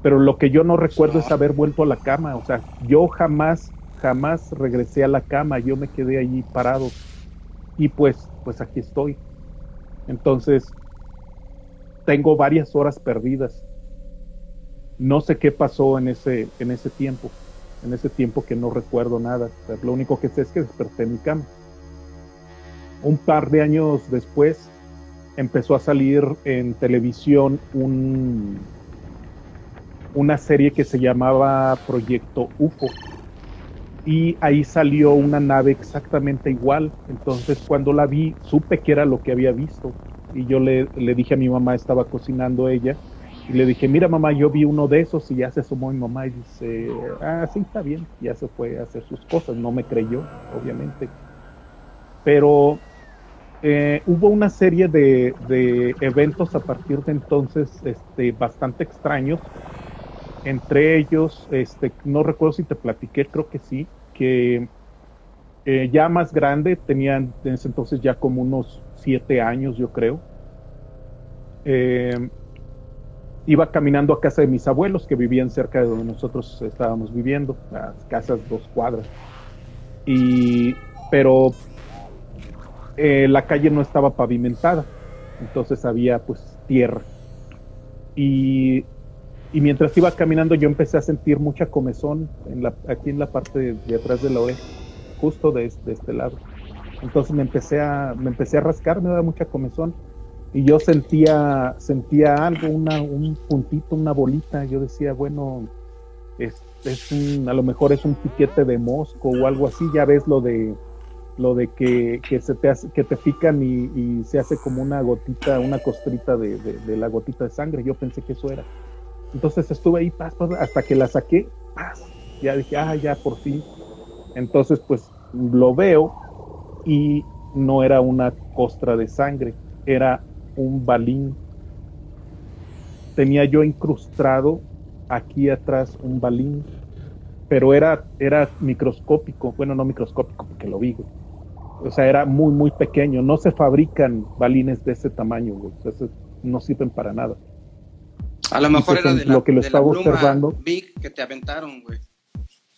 Pero lo que yo no recuerdo es haber vuelto a la cama, o sea, yo jamás, jamás regresé a la cama, yo me quedé allí parado y pues, pues aquí estoy. Entonces, tengo varias horas perdidas. No sé qué pasó en ese, en ese tiempo, en ese tiempo que no recuerdo nada. lo único que sé es que desperté en mi cama. Un par de años después empezó a salir en televisión un, una serie que se llamaba Proyecto UFO. Y ahí salió una nave exactamente igual. Entonces cuando la vi, supe que era lo que había visto. Y yo le, le dije a mi mamá, estaba cocinando ella, y le dije, mira mamá, yo vi uno de esos y ya se asomó mi mamá y dice, ah, sí, está bien, ya se fue a hacer sus cosas, no me creyó, obviamente. Pero eh, hubo una serie de, de, eventos a partir de entonces este, bastante extraños. Entre ellos, este, no recuerdo si te platiqué, creo que sí, que eh, ya más grande, tenían en ese entonces ya como unos siete años, yo creo. Eh, iba caminando a casa de mis abuelos que vivían cerca de donde nosotros estábamos viviendo, las casas dos cuadras. Y, pero eh, la calle no estaba pavimentada, entonces había pues tierra. Y, y, mientras iba caminando yo empecé a sentir mucha comezón aquí en la parte de, atrás de la oreja, justo de, de, este lado. Entonces me empecé a, me empecé a rascar, me daba mucha comezón y yo sentía, sentía algo, una, un puntito, una bolita. Yo decía, bueno, es, es un, a lo mejor es un piquete de mosco o algo así. Ya ves lo de lo de que, que se te hace, que te pican y, se hace como una gotita, una costrita de, de, la gotita de sangre. Yo pensé que eso era. Entonces estuve ahí hasta que la saqué, paz. Ya dije, ah, ya por fin. Entonces, pues lo veo y no era una costra de sangre, era un balín. Tenía yo incrustado aquí atrás un balín, pero era, era microscópico, bueno, no microscópico porque lo vi, o sea, era muy, muy pequeño. No se fabrican balines de ese tamaño, güey. no sirven para nada. A lo mejor era de lo que lo estaba observando. Big que te aventaron, güey.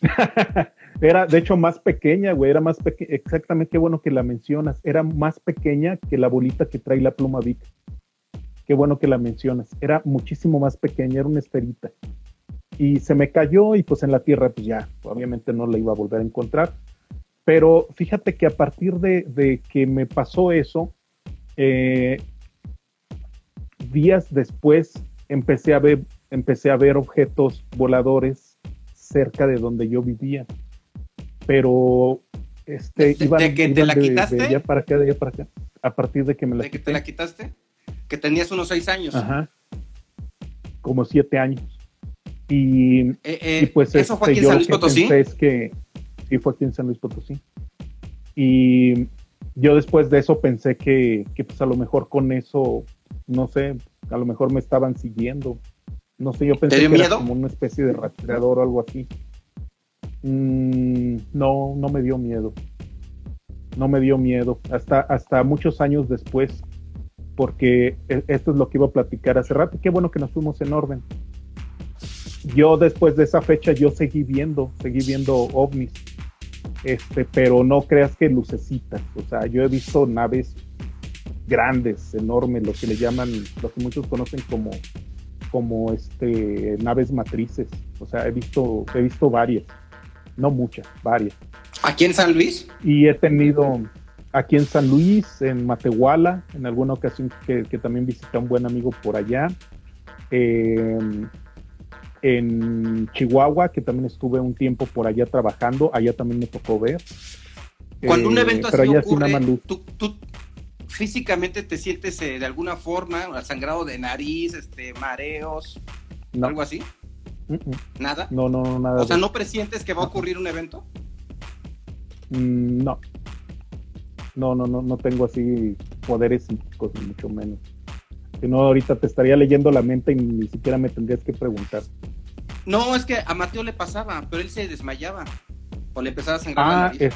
era, de hecho, más pequeña, güey. Era más pequeña. Exactamente, qué bueno que la mencionas. Era más pequeña que la bolita que trae la pluma Big. Qué bueno que la mencionas. Era muchísimo más pequeña, era una esferita. Y se me cayó y pues en la tierra, pues ya, obviamente no la iba a volver a encontrar pero fíjate que a partir de, que me pasó eso, eh, días después empecé a ver, empecé a ver objetos voladores cerca de donde yo vivía. Pero este ¿De, iban, de que te la quitaste? De allá para acá, de allá para acá. A partir de que me la ¿De que te la quitaste? Que tenías unos seis años. Ajá. Como siete años. Y, eh, eh, pues ¿Eso fue aquí en este, San Luis Potosí? Que sí fue aquí en San Luis Potosí. Y yo después de eso pensé que, que, pues a lo mejor con eso, no sé, a lo mejor me estaban siguiendo. No sé, yo pensé que era como una especie de rastreador o algo así. Mm, no, no me dio miedo. No me dio miedo. Hasta, hasta muchos años después, porque e, esto es lo que iba a platicar hace rato. Qué bueno que nos fuimos en orden. Yo después de esa fecha, yo seguí viendo, seguí viendo ovnis este, pero no creas que lucecitas, o sea, yo he visto naves grandes, enormes, lo que le llaman, lo que muchos conocen como, como este, naves matrices, o sea, he visto, he visto varias, no muchas, varias. ¿Aquí en San Luis? Y he tenido aquí en San Luis, en Matehuala, en alguna ocasión que, que también visité a un buen amigo por allá. Eh, en Chihuahua, que también estuve un tiempo por allá trabajando, allá también me tocó ver. Cuando un evento eh, así ocurre, ¿tú, físicamente te sientes eh, de alguna forma, sangrado de nariz, este, mareos, algo así? ¿Nada? No, no, nada. O sea, ¿no presientes que va a ocurrir un evento? Mm, no. No, no, no, no tengo así poderes psíquicos, ni mucho menos. Si no, ahorita te estaría leyendo la mente y ni siquiera me tendrías que preguntar. No, es que a Mateo le pasaba, pero él se desmayaba o le empezaba a sangrar. Ah,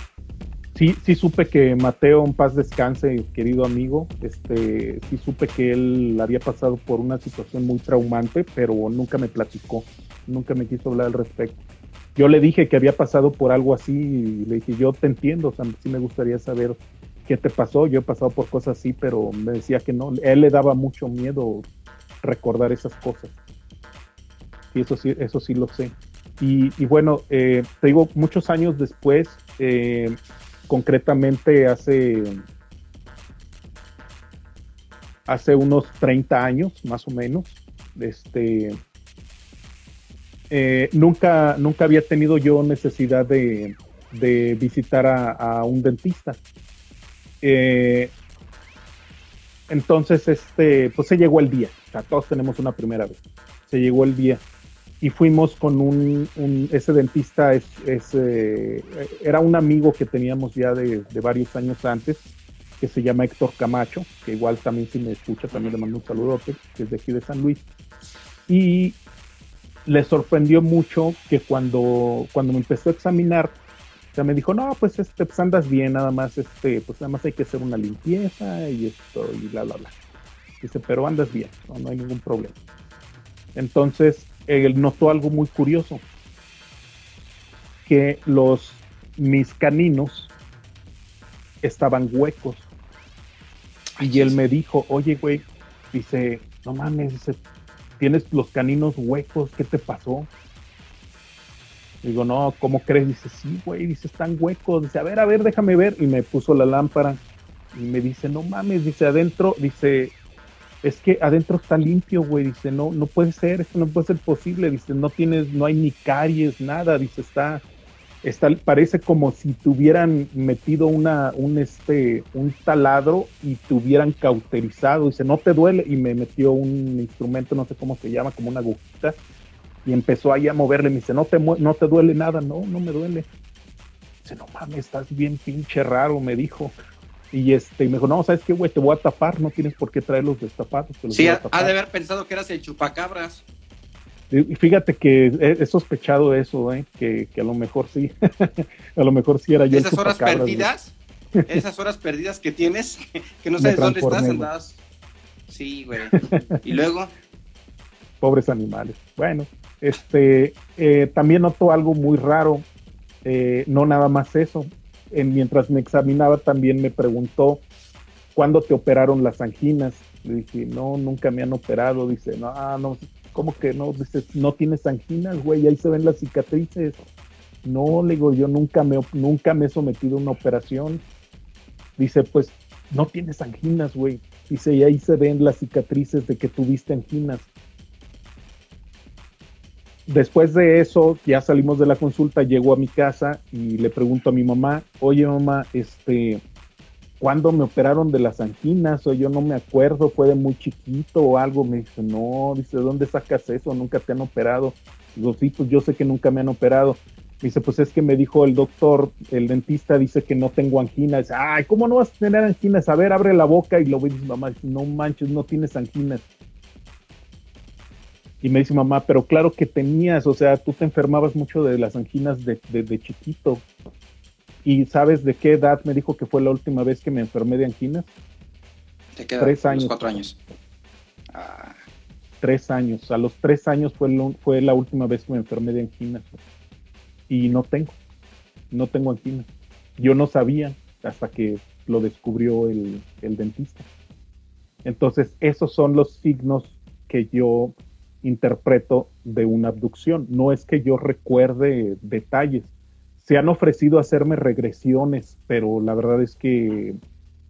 sí, sí supe que Mateo, en paz descanse, querido amigo, este, sí supe que él había pasado por una situación muy traumante, pero nunca me platicó, nunca me quiso hablar al respecto. Yo le dije que había pasado por algo así y le dije, yo te entiendo, o sea, sí me gustaría saber qué te pasó, yo he pasado por cosas así, pero me decía que no, él le daba mucho miedo recordar esas cosas y eso sí, eso sí lo sé. Y, bueno, eh, te digo, muchos años después, eh, concretamente hace, hace unos 30 años, más o menos, este, eh, nunca, nunca había tenido yo necesidad de, de visitar a, un dentista. Eh, entonces, este, pues se llegó el día. O sea, todos tenemos una primera vez. Se llegó el día. Y fuimos con un, ese dentista, es, eh, era un amigo que teníamos ya de, varios años antes, que se llama Héctor Camacho, que igual también si me escucha, también le mando un saludote, que es de aquí de San Luis. Y le sorprendió mucho que cuando, cuando me empezó a examinar, me dijo, no, pues este, pues andas bien, nada más, este, pues nada más hay que hacer una limpieza y esto, y bla, bla, bla. Dice, pero andas bien, no, hay ningún problema. Entonces, él notó algo muy curioso, que los, mis caninos estaban huecos. Y él me dijo, oye, güey, dice, no mames, dice, tienes los caninos huecos, ¿qué te pasó? Digo, no, ¿cómo crees? Dice, sí, güey, dice, están huecos. Dice, a ver, a ver, déjame ver. Y me puso la lámpara y me dice, no mames, dice, adentro, dice, es que adentro está limpio, güey. Dice, no, no puede ser, esto no puede ser posible. Dice, no tienes, no hay ni caries, nada. Dice, está, está, parece como si tuvieran metido una, un, este, un taladro y te hubieran cauterizado. Dice, no te duele. Y me metió un instrumento, no sé cómo se llama, como una agujita y empezó ahí a moverle, me dice, no te, no te duele nada, no, no me duele. Dice, no mames, estás bien pinche raro, me dijo. Y este, me dijo, no, ¿sabes qué, güey? Te voy a tapar, no tienes por qué traerlos destapados. sí, ha, de haber pensado que eras el chupacabras. Y fíjate que he, sospechado eso, ¿eh? que, a lo mejor sí, a lo mejor sí era yo. Esas horas perdidas, esas horas perdidas que tienes, que no sabes dónde estás, andadas. Sí, güey. Y luego. Pobres animales. Bueno, este, eh, también notó algo muy raro, eh, no nada más eso. mientras me examinaba también me preguntó, ¿cuándo te operaron las anginas? Le dije, no, nunca me han operado. Dice, no, ah, no, ¿cómo que no? Dice, no tienes anginas, güey, ahí se ven las cicatrices. No, le digo, yo nunca me, nunca me he sometido a una operación. Dice, pues, no tienes anginas, güey. Dice, y ahí se ven las cicatrices de que tuviste anginas después de eso, ya salimos de la consulta, llego a mi casa y le pregunto a mi mamá, oye mamá, este, ¿cuándo me operaron de las anginas? O yo no me acuerdo, fue de muy chiquito o algo. Me dice, no, dice, ¿dónde sacas eso? Nunca te han operado. Digo, sí, pues yo sé que nunca me han operado. Dice, pues es que me dijo el doctor, el dentista dice que no tengo anginas. Ay, ¿cómo no vas a tener anginas? A ver, abre la boca y lo ve y dice, mamá, no manches, no tienes anginas. Y me dice mamá, pero claro que tenías, o sea, tú te enfermabas mucho de las anginas de, chiquito. ¿Y sabes de qué edad me dijo que fue la última vez que me enfermé de anginas? Te quedan tres años. cuatro años. Ah. Tres años. A los tres años fue, fue la última vez que me enfermé de anginas. Y no tengo. No tengo anginas. Yo no sabía hasta que lo descubrió el, el dentista. Entonces, esos son los signos que yo interpreto de una abducción. No es que yo recuerde detalles. Se han ofrecido hacerme regresiones, pero la verdad es que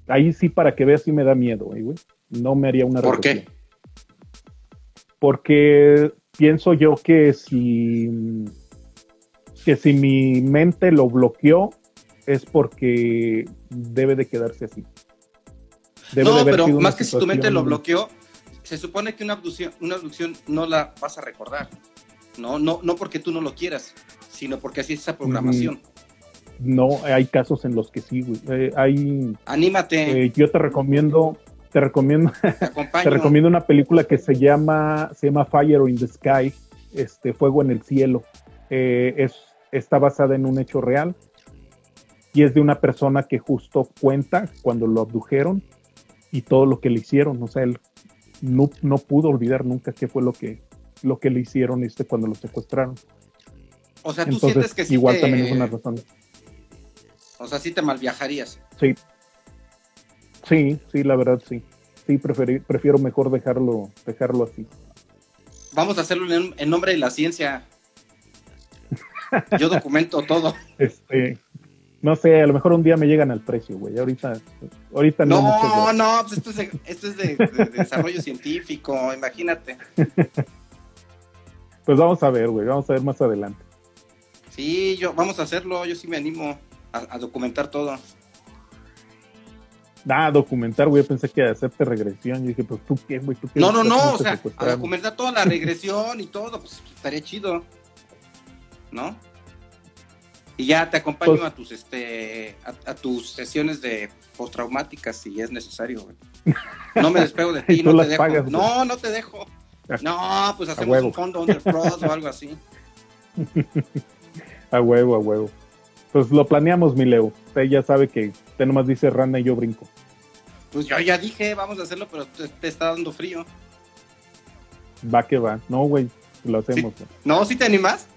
ahí sí para que veas sí me da miedo, ¿eh, No me haría una ¿Por qué? Porque pienso yo que si que si mi mente lo bloqueó es porque debe de quedarse así. no, pero más que si tu mente lo bloqueó, se supone que una abducción, una abducción no la vas a recordar. No, no, no porque tú no lo quieras, sino porque así es esa programación. Mm, no, hay casos en los que sí, güey. Eh, hay. Anímate. Eh, yo te recomiendo, te recomiendo, te, recomiendo una película que se llama, se llama Fire in the Sky, este, Fuego en el cielo. Eh, es, está basada en un hecho real y es de una persona que justo cuenta cuando lo abdujeron y todo lo que le hicieron. O sea, él no, no pudo olvidar nunca qué fue lo que, lo que le hicieron este cuando lo secuestraron. O sea, tú sientes que sí igual también es una razón. O sea, sí te malviajarías. Sí. Sí, sí, la verdad sí. Sí, prefiero mejor dejarlo, dejarlo así. Vamos a hacerlo en, en nombre de la ciencia. Yo documento todo. Este, no sé, a lo mejor un día me llegan al precio, güey. Ahorita, ahorita no. No, no, pues esto es, de, desarrollo científico, imagínate. Pues vamos a ver, güey, vamos a ver más adelante. Sí, yo, vamos a hacerlo, yo sí me animo a, documentar todo. Ah, documentar, güey, pensé que hacerte regresión. Yo dije, pues tú qué, güey, tú qué. No, no, no, o sea, a documentar toda la regresión y todo, pues estaría chido. ¿No? Y ya te acompaño pues a tus este a, tus sesiones de postraumáticas si es necesario, güey. No me despego de ti, no te dejo. no, no te dejo. No, pues hacemos un fondo underprod o algo así. a huevo, a huevo. Pues lo planeamos, mi Leo. Usted ya sabe que usted nomás dice rana y yo brinco. Pues yo ya dije, vamos a hacerlo, pero te, está dando frío. Va que va. No, güey, lo hacemos. ¿No? ¿Sí te animas?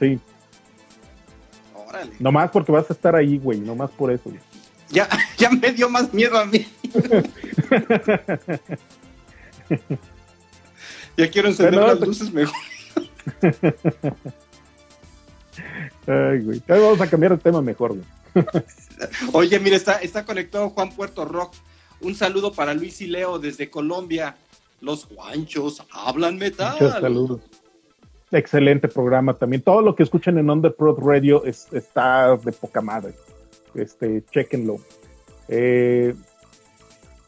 Sí. Nomás porque vas a estar ahí, güey, nomás por eso. Ya, ya me dio más miedo a mí. ya quiero encender las luces mejor. Ay, güey. Vamos a cambiar de tema mejor, güey. Oye, mira, está, está conectado Juan Puerto Rock. Un saludo para Luis y Leo desde Colombia. Los Juanchos hablan metal. Muchos saludos excelente programa también. Todo lo que escuchan en On The Prod Radio está de poca madre. Este, chequenlo. Eh,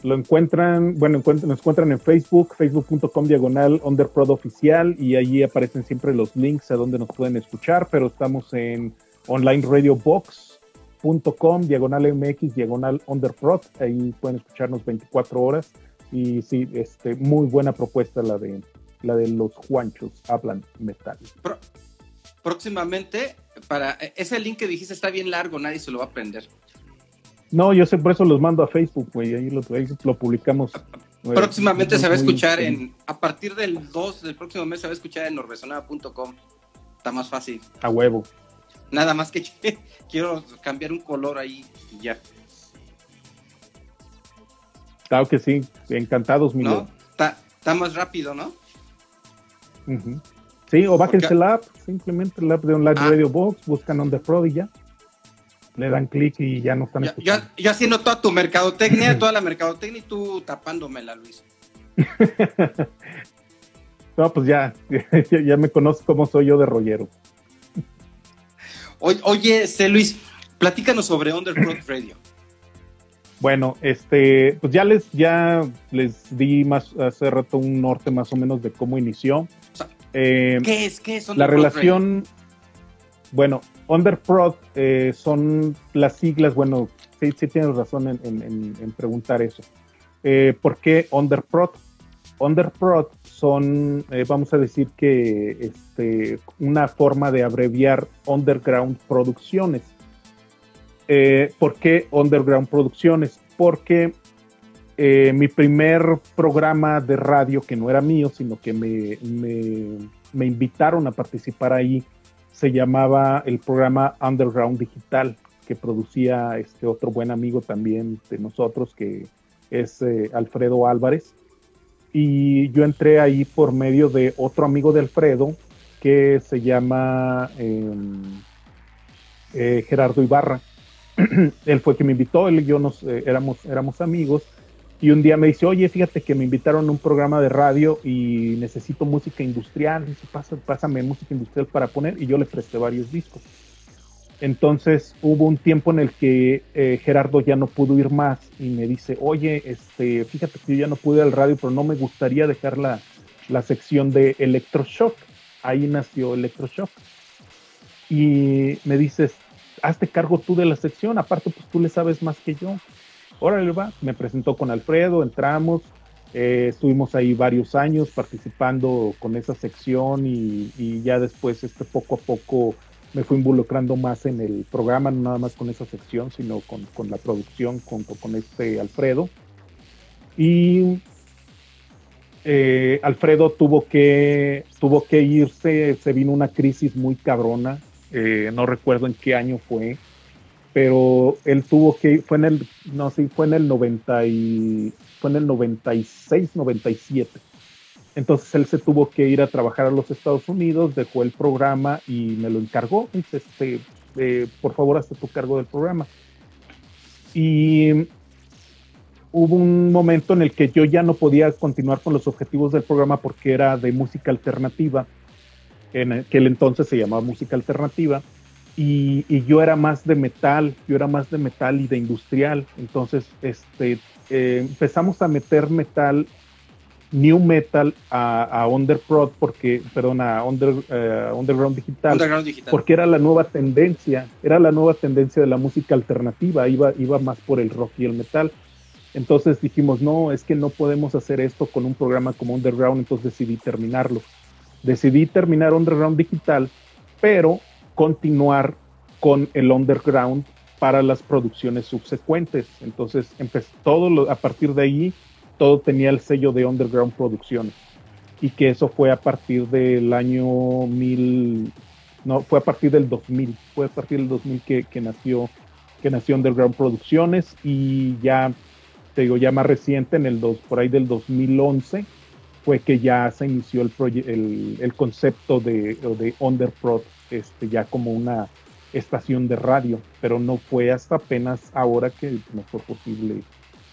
lo encuentran, bueno, nos encuentran en Facebook, facebook.com diagonal underprod oficial y allí aparecen siempre los links a donde nos pueden escuchar, pero estamos en onlineradiobox.com diagonal mx diagonal underprod, ahí pueden escucharnos 24 horas y sí, este, muy buena propuesta la de la de los Juanchos hablan metal. próximamente, para e, ese link que dijiste está bien largo, nadie se lo va a aprender. No, yo sé, por eso los mando a Facebook, güey, ahí lo, lo publicamos. Próximamente se va a escuchar en, a partir del 2 del próximo mes se va a escuchar en norbesonada.com. Está más fácil. A huevo. Nada más que quiero cambiar un color ahí y ya. Claro que sí, encantados, mi ¿No? Está más rápido, ¿no? Sí, o bájense la app, simplemente la app de Online ah. Radio Box, buscan On The y ya. Le dan clic y ya no están yo, yo, haciendo toda tu mercadotecnia, toda la mercadotecnia y tú tapándomela, Luis. no, pues ya, ya, me conoces cómo soy yo de rollero. Oye. Luis, platícanos sobre Underground Radio. Bueno, este, pues ya les, ya les di más hace rato un norte más o menos de cómo inició. Eh, ¿Qué es? ¿Qué es La relación, bueno, Underprod eh, son las siglas, bueno, sí, sí tienes razón en, preguntar eso. Eh, ¿Por qué Underprod? Underprod son, eh, vamos a decir que este, una forma de abreviar Underground Producciones. ¿Por qué Underground Producciones? Porque eh, mi primer programa de radio, que no era mío, sino que me, me, invitaron a participar ahí, se llamaba el programa Underground Digital, que producía este otro buen amigo también de nosotros, que es eh, Alfredo Álvarez. Y yo entré ahí por medio de otro amigo de Alfredo, que se llama em, eh, Gerardo Ibarra. él fue que me invitó, él y yo nos éramos, éramos amigos y un día me dice, oye, fíjate que me invitaron a un programa de radio y necesito música industrial. Dice, pásame música industrial para poner. Y yo le presté varios discos. Entonces hubo un tiempo en el que eh, Gerardo ya no pudo ir más y me dice, oye, este, fíjate que yo ya no pude ir al radio, pero no me gustaría dejar la, la sección de Electroshock. Ahí nació Electroshock. Y me dices, hazte cargo tú de la sección, aparte pues tú le sabes más que yo órale, va, me presentó con Alfredo, entramos, eh, estuvimos ahí varios años participando con esa sección y, ya después este, poco a poco me fui involucrando más en el programa, no nada más con esa sección, sino con, la producción junto con este Alfredo. Y eh, Alfredo tuvo que, tuvo que irse, se vino una crisis muy cabrona, eh, no recuerdo en qué año fue, pero él tuvo que, fue en el, no sé, fue en el 90 y, fue en el 96, 97. Entonces él se tuvo que ir a trabajar a los Estados Unidos, dejó el programa y me lo encargó. Dice, este, eh, por favor, hazte tu cargo del programa. Y hubo un momento en el que yo ya no podía continuar con los objetivos del programa porque era de música alternativa, en aquel entonces se llamaba música alternativa, y, yo era más de metal, yo era más de metal y de industrial, entonces este, eh, empezamos a meter metal, new metal a, a Underprod, porque, perdón, a eh, Underground, Digital, porque era la nueva tendencia, era la nueva tendencia de la música alternativa, iba, iba más por el rock y el metal. Entonces dijimos, no, es que no podemos hacer esto con un programa como Underground, entonces decidí terminarlo. Decidí terminar Underground Digital, pero continuar con el Underground para las producciones subsecuentes. Entonces, empezó todo a partir de ahí, todo tenía el sello de Underground Producciones. Y que eso fue a partir del año mil, no, fue a partir del 2000, fue a partir del 2000 que, que nació, que nació Underground Producciones y ya te digo, ya más reciente, en el dos, por ahí del 2011, fue que ya se inició el, el, el concepto de, de Underprod, este, ya como una estación de radio, pero no fue hasta apenas ahora que no fue posible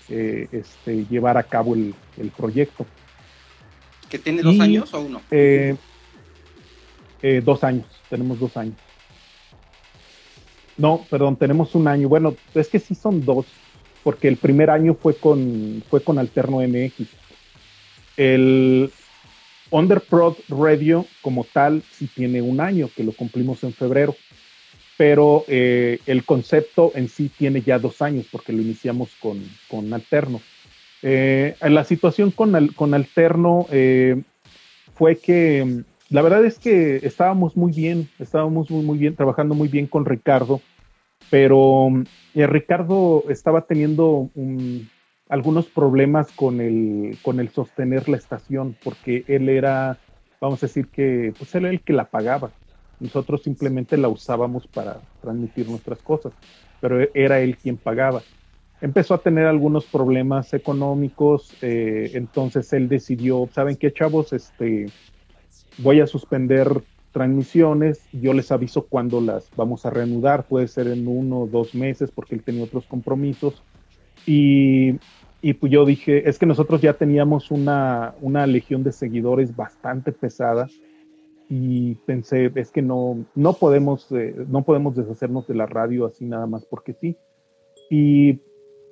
eh, este, llevar a cabo el, el proyecto. ¿Que tiene dos años o uno? Eh, eh, dos años, tenemos dos años. No, perdón, tenemos un año. Bueno, es que sí son dos, porque el primer año fue con, fue con Alterno MX. El Underprod Radio como tal sí tiene un año, que lo cumplimos en febrero, pero eh, el concepto en sí tiene ya dos años, porque lo iniciamos con, con Alterno. Eh, la situación con, con Alterno eh, fue que la verdad es que estábamos muy bien, estábamos muy, muy bien, trabajando muy bien con Ricardo pero Ricardo estaba teniendo algunos problemas con el, con el sostener la estación, porque él era, vamos a decir que, pues él era el que la pagaba. Nosotros simplemente la usábamos para transmitir nuestras cosas, pero era él quien pagaba. Empezó a tener algunos problemas económicos, eh, entonces él decidió, ¿saben qué, chavos? Este, voy a suspender transmisiones, yo les aviso cuándo las vamos a reanudar, puede ser en uno o dos meses porque él tenía otros compromisos. Y, y pues yo dije, es que nosotros ya teníamos una, una legión de seguidores bastante pesada y pensé, es que no, no, podemos, eh, no podemos deshacernos de la radio así nada más porque sí. Y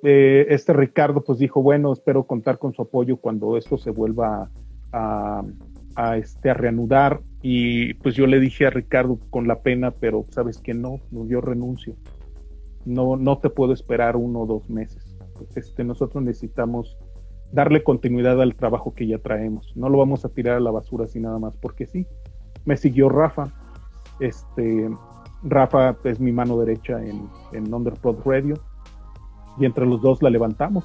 eh, este Ricardo pues dijo, bueno, espero contar con su apoyo cuando esto se vuelva a, a, este, a reanudar y pues yo le dije a Ricardo con la pena, pero sabes que no, yo renuncio. No, no te puedo esperar uno o dos meses. Este, nosotros necesitamos darle continuidad al trabajo que ya traemos. No lo vamos a tirar a la basura así nada más, porque sí. Me siguió Rafa. Este, Rafa es mi mano derecha en, en Underprod Radio. Y entre los dos la levantamos.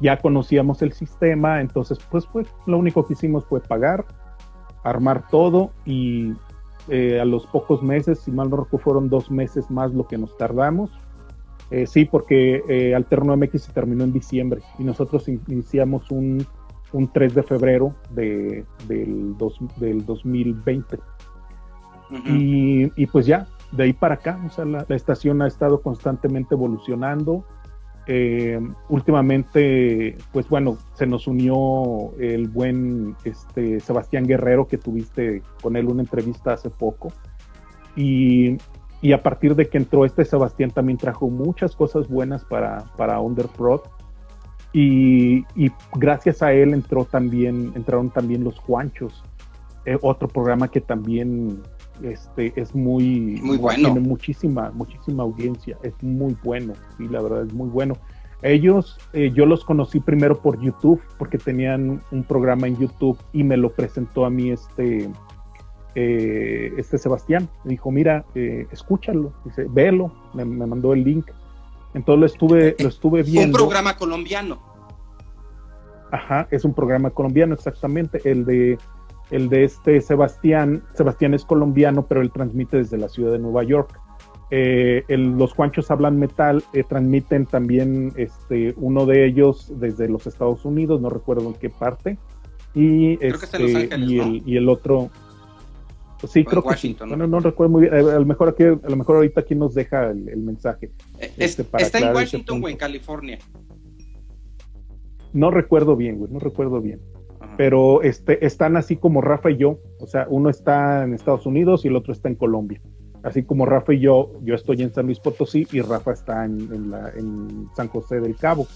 Ya conocíamos el sistema, entonces pues, pues lo único que hicimos fue pagar armar todo y eh, a los pocos meses, si mal no recuerdo, fueron dos meses más lo que nos tardamos. Eh, sí, porque eh, Alterno MX se terminó en diciembre y nosotros iniciamos un, un 3 de febrero de, del, dos, del 2020. y, y, pues ya, de ahí para acá, o sea, la, la estación ha estado constantemente evolucionando. Eh, últimamente, pues bueno, se nos unió el buen este, Sebastián Guerrero, que tuviste con él una entrevista hace poco. Y, y, a partir de que entró este Sebastián también trajo muchas cosas buenas para, para Underprod. Y, y, gracias a él entró también, entraron también los Juanchos, eh, otro programa que también este, es muy, muy bueno. Tiene muchísima, muchísima audiencia, es muy bueno, sí, la verdad es muy bueno. Ellos, eh, yo los conocí primero por YouTube, porque tenían un programa en YouTube y me lo presentó a mí este, eh, este Sebastián. Me dijo, mira, eh, escúchalo, dice, véelo, me, mandó el link. Entonces lo estuve, lo estuve viendo. Un programa colombiano. Ajá, es un programa colombiano, exactamente. El de el de este Sebastián, Sebastián es colombiano, pero él transmite desde la ciudad de Nueva York. Eh, los Juanchos hablan metal, eh, transmiten también este, uno de ellos desde los Estados Unidos, no recuerdo en qué parte. Y, este, y, el, y el otro, sí, creo que sí. No recuerdo muy bien. A, lo mejor aquí, a lo mejor ahorita aquí nos deja el, mensaje. Eh, este, ¿Está en Washington o en California? No recuerdo bien, güey, no recuerdo bien. Pero este, están así como Rafa y yo. O sea, uno está en Estados Unidos y el otro está en Colombia. Así como Rafa y yo, yo estoy en San Luis Potosí y Rafa está en, San José del Cabo.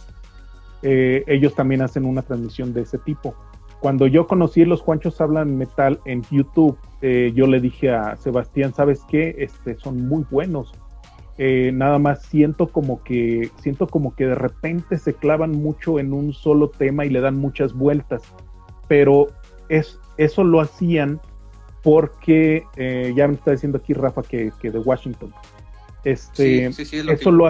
Eh, ellos también hacen una transmisión de ese tipo. Cuando yo conocí Los Juanchos Hablan Metal en YouTube, eh, yo le dije a Sebastián, ¿sabes qué? Este, son muy buenos. Eh, nada más siento como que siento como que de repente se clavan mucho en un solo tema y le dan muchas vueltas pero es, eso lo hacían porque eh, ya me está diciendo aquí Rafa que, de Washington este eso lo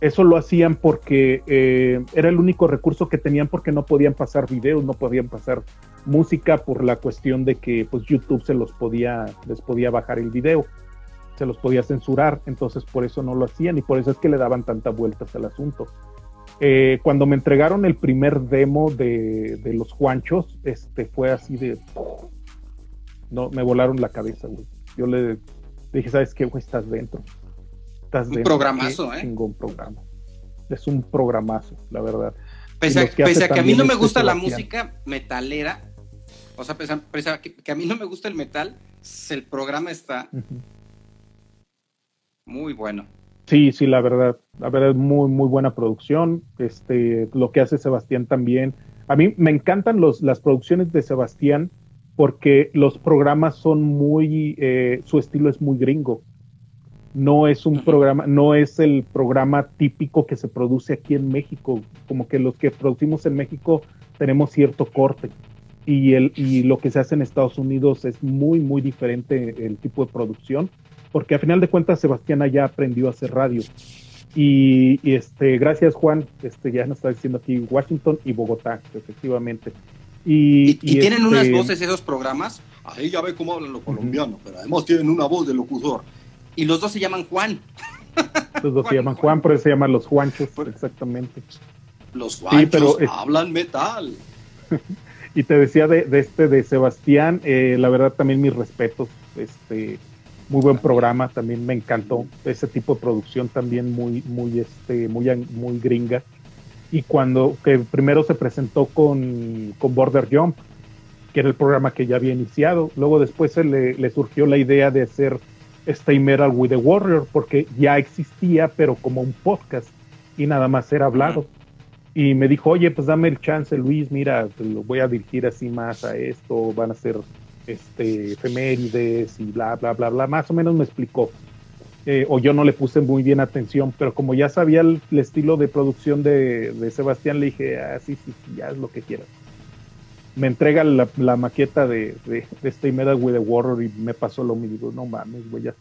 eso lo hacían porque eh, era el único recurso que tenían porque no podían pasar videos, no podían pasar música por la cuestión de que pues YouTube se los podía, les podía bajar el video se los podía censurar, entonces por eso no lo hacían y por eso es que le daban tantas vueltas al asunto. Eh, cuando me entregaron el primer demo de, los Juanchos, este fue así de. No, me volaron la cabeza, güey. Yo le dije, ¿sabes qué, güey? Estás dentro. Estás un programazo, ¿eh? Un programa. Es un programazo, la verdad. Pese, a, que a mí no me gusta la música metalera, o sea, pese a, que, a mí no me gusta el metal, el programa está muy bueno. Sí, sí, la verdad, la verdad es muy, muy buena producción. Este, lo que hace Sebastián también. A mí me encantan los, las producciones de Sebastián porque los programas son muy, eh, su estilo es muy gringo. No es un programa, no es el programa típico que se produce aquí en México. Como que los que producimos en México tenemos cierto corte. Y, el, y lo que se hace en Estados Unidos es muy, muy diferente el tipo de producción porque a final de cuentas Sebastián ya aprendió a hacer radio. Y, este, gracias Juan, este, ya nos está diciendo aquí Washington y Bogotá, efectivamente. Y, tienen unas este, voces esos programas, ahí ya ve cómo hablan los colombianos, pero además tienen una voz de locutor. Y los dos se llaman Juan. Los dos se llaman Juan, pero se llaman los Juanchos, exactamente. Los Juanchos hablan metal. y te decía de, este de Sebastián, eh, la verdad también mis respetos, este muy buen programa, también me encantó ese tipo de producción también muy, muy, este, muy, muy gringa. Y cuando que primero se presentó con, con Border Jump, que era el programa que ya había iniciado, luego después se le, surgió la idea de hacer Stay Metal with the Warrior, porque ya existía, pero como un podcast, y nada más era hablado. Y me dijo, oye, pues dame el chance, Luis, mira, lo voy a dirigir así más a esto, van a ser este, efemérides y bla, bla, bla, bla, más o menos me explicó. Eh, o yo no le puse muy bien atención, pero como ya sabía el, estilo de producción de, Sebastián, le dije, ah, sí, sí, ya es lo que quieras. Me entrega la, maqueta de, de, de Stay Metal with the Warrior y me pasó lo mismo. No mames, güey, ya.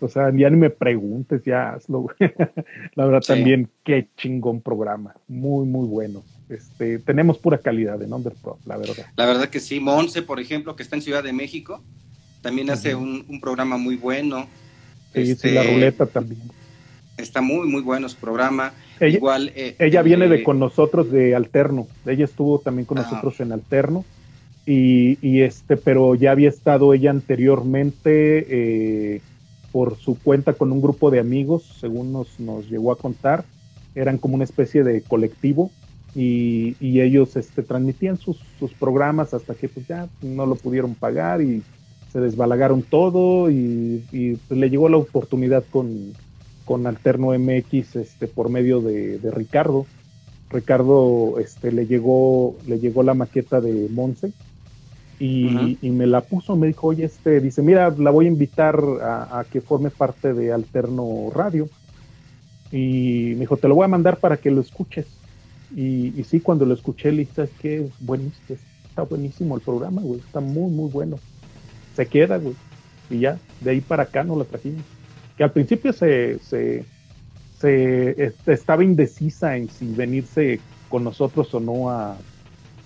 O sea, ya ni me preguntes, ya hazlo, La verdad, también, qué chingón programa. Muy, muy bueno. Este, tenemos pura calidad en Underpro, la verdad. La verdad que sí. Monse, por ejemplo, que está en Ciudad de México, también hace un, programa muy bueno. Sí, sí, la este, ruleta también. Está muy, muy bueno su programa. Ella, Igual, eh, ella viene de eh, con nosotros de Alterno. Ella estuvo también con nosotros en Alterno. Y, este, pero ya había estado ella anteriormente eh, por su cuenta con un grupo de amigos, según nos, nos llegó a contar. Eran como una especie de colectivo y, ellos este, transmitían sus, programas hasta que pues ya no lo pudieron pagar y se desbalagaron todo y, pues, le llegó la oportunidad con, con Alterno MX este, por medio de, Ricardo. Ricardo este, le, llegó, le llegó la maqueta de Monse y, me la puso, me dijo, oye, este, dice, mira, la voy a invitar a, a que forme parte de Alterno Radio. Y me dijo, te lo voy a mandar para que lo escuches. Y, sí, cuando lo escuché, le dije, que es buenísimo, está buenísimo el programa, güey, está muy, muy bueno. Se queda, güey. Y ya, de ahí para acá no lo trajimos. Que al principio se, se, este, estaba indecisa en si venirse con nosotros o no a,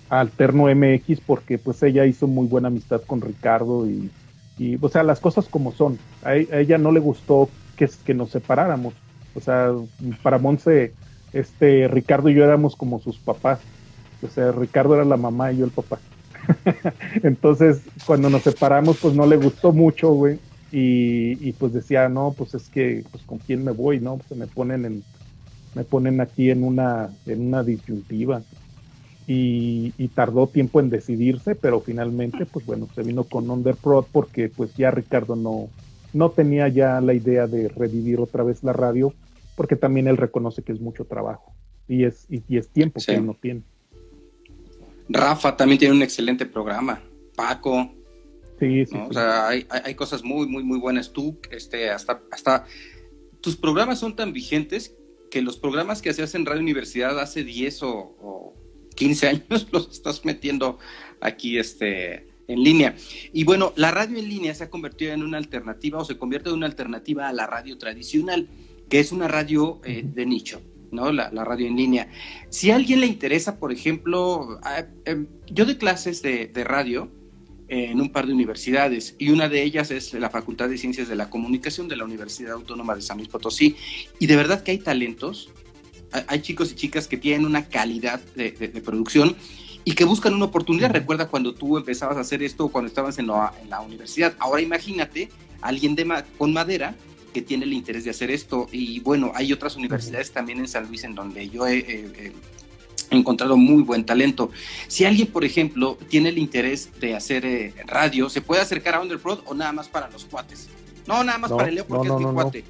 Alterno MX, porque pues ella hizo muy buena amistad con Ricardo y, y o sea, las cosas como son. A, ella no le gustó que, que nos separáramos. O sea, para Monse este, Ricardo y yo éramos como sus papás. O sea, Ricardo era la mamá y yo el papá. Entonces, cuando nos separamos, pues no le gustó mucho, güey. Y, pues decía, no, pues es que, pues con quién me voy, ¿no? Pues me ponen en, me ponen aquí en una, en una disyuntiva. y, tardó tiempo en decidirse, pero finalmente, pues bueno, se vino con Underprod porque pues ya Ricardo no, no tenía ya la idea de revivir otra vez la radio, porque también él reconoce que es mucho trabajo y es, y, es tiempo que él no tiene. Rafa también tiene un excelente programa, Paco. Sí, sí, O sea, hay, hay, cosas muy, muy, muy buenas. Tú, este, hasta, hasta tus programas son tan vigentes que los programas que hacías en Radio Universidad hace 10 o 15 años los estás metiendo aquí este, en línea. Y bueno, la radio en línea se ha convertido en una alternativa o se convierte en una alternativa a la radio tradicional, que es una radio eh, de nicho. ¿no? La, radio en línea. Si a alguien le interesa, por ejemplo, em, yo doy clases de, radio en un par de universidades y una de ellas es la Facultad de Ciencias de la Comunicación de la Universidad Autónoma de San Luis Potosí. Y de verdad que hay talentos hay chicos y chicas que tienen una calidad de, producción y que buscan una oportunidad. Recuerda cuando tú empezabas a hacer esto cuando estabas en la, universidad. Ahora imagínate alguien de con madera que tiene el interés de hacer esto. Y bueno, hay otras universidades también en San Luis en donde yo he, encontrado muy buen talento. Si alguien, por ejemplo, tiene el interés de hacer eh, radio, ¿se puede acercar a Underprod o nada más para los cuates? No, nada más para el Leo porque es mi cuate.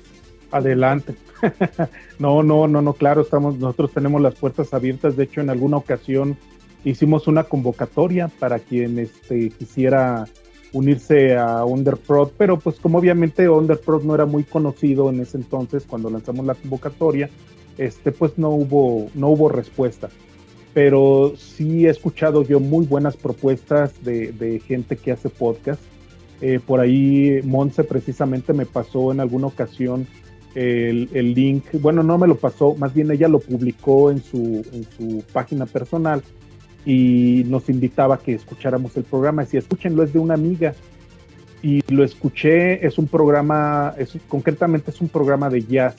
Adelante. no, no, no, no, claro, estamos, nosotros tenemos las puertas abiertas. De hecho, en alguna ocasión hicimos una convocatoria para quien este, quisiera unirse a Underprod, pero pues como obviamente Underprod no era muy conocido en ese entonces cuando lanzamos la convocatoria, este, pues no hubo, no hubo respuesta. Pero sí he escuchado yo muy buenas propuestas de, gente que hace podcast. Eh, por ahí Monse precisamente me pasó en alguna ocasión el, link, bueno, no me lo pasó, más bien ella lo publicó en su, en su página personal y nos invitaba a que escucháramos el programa. Decía, escúchenlo, es de una amiga. Y lo escuché, es un programa, es, concretamente es un programa de jazz.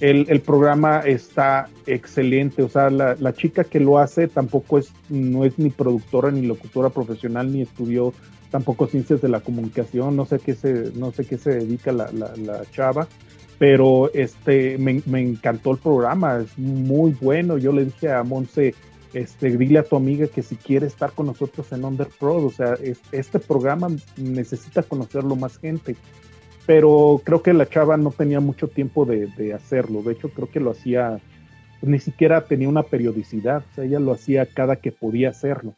El, el programa está excelente, o sea, la, la, chica que lo hace tampoco es, no es ni productora ni locutora profesional, ni estudió tampoco ciencias de la comunicación, no sé qué se, no sé qué se dedica la, la, chava, pero este, me, encantó el programa, es muy bueno. Yo le dije a Monse, este, dile a tu amiga que si quiere estar con nosotros en Underprod, o sea, este programa necesita conocerlo más gente. Pero creo que la chava no tenía mucho tiempo de, hacerlo. De hecho, creo que lo hacía, ni siquiera tenía una periodicidad. O sea, ella lo hacía cada que podía hacerlo.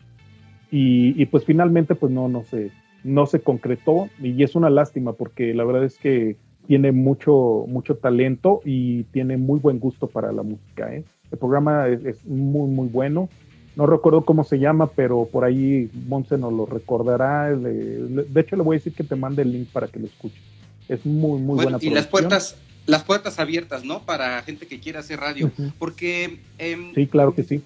Y, pues finalmente, pues no, no se, no se concretó. Y es una lástima porque la verdad es que tiene mucho, mucho talento y tiene muy buen gusto para la música. ¿eh? El programa es, muy, muy bueno. No recuerdo cómo se llama, pero por ahí Monse nos lo recordará. de hecho, le voy a decir que te mande el link para que lo escuche. Es muy, muy buena. Y las puertas, las puertas abiertas, ¿no? Para gente que quiera hacer radio. Porque. Em, sí, claro que sí.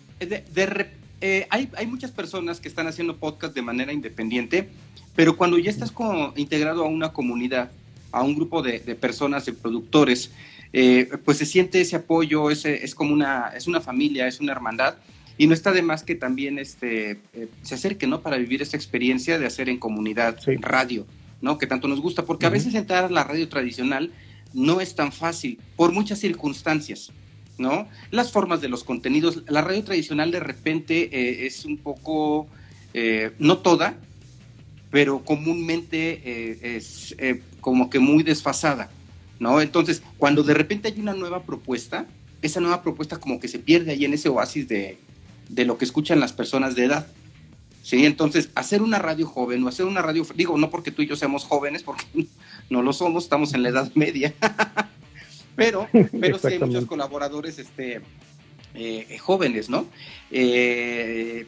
Eh, hay, hay, muchas personas que están haciendo podcast de manera independiente, pero cuando ya estás como integrado a una comunidad, a un grupo de, personas, de productores, eh, pues se siente ese apoyo, es, es como una, es una familia, es una hermandad. Y no está de más que también este, eh, se acerque, ¿no? Para vivir esta experiencia de hacer en comunidad radio, ¿no? Que tanto nos gusta, porque a veces entrar a la radio tradicional no es tan fácil, por muchas circunstancias, ¿no? Las formas de los contenidos, la radio tradicional de repente eh, es un poco, no toda, pero comúnmente es como que muy desfasada, ¿no? Entonces, cuando de repente hay una nueva propuesta, esa nueva propuesta como que se pierde ahí en ese oasis de, lo que escuchan las personas de edad. Sí, entonces hacer una radio joven o hacer una radio, digo, no porque tú y yo seamos jóvenes, porque no lo somos, estamos en la edad media, pero, pero sí hay muchos colaboradores este, eh, jóvenes, ¿no? Eh,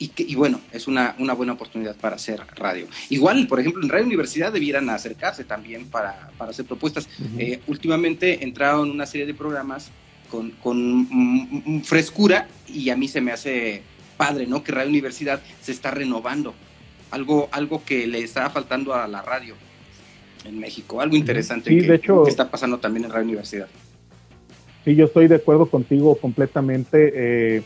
y, bueno, es una, una, buena oportunidad para hacer radio. Igual, por ejemplo, en Radio Universidad debieran acercarse también para, para hacer propuestas. Eh, últimamente entraron una serie de programas con, con frescura y a mí se me hace padre, ¿no? Que Radio Universidad se está renovando. Algo, algo que le está faltando a la radio en México. Algo interesante que, de hecho, que está pasando también en Radio Universidad. Sí, yo estoy de acuerdo contigo completamente. Eh,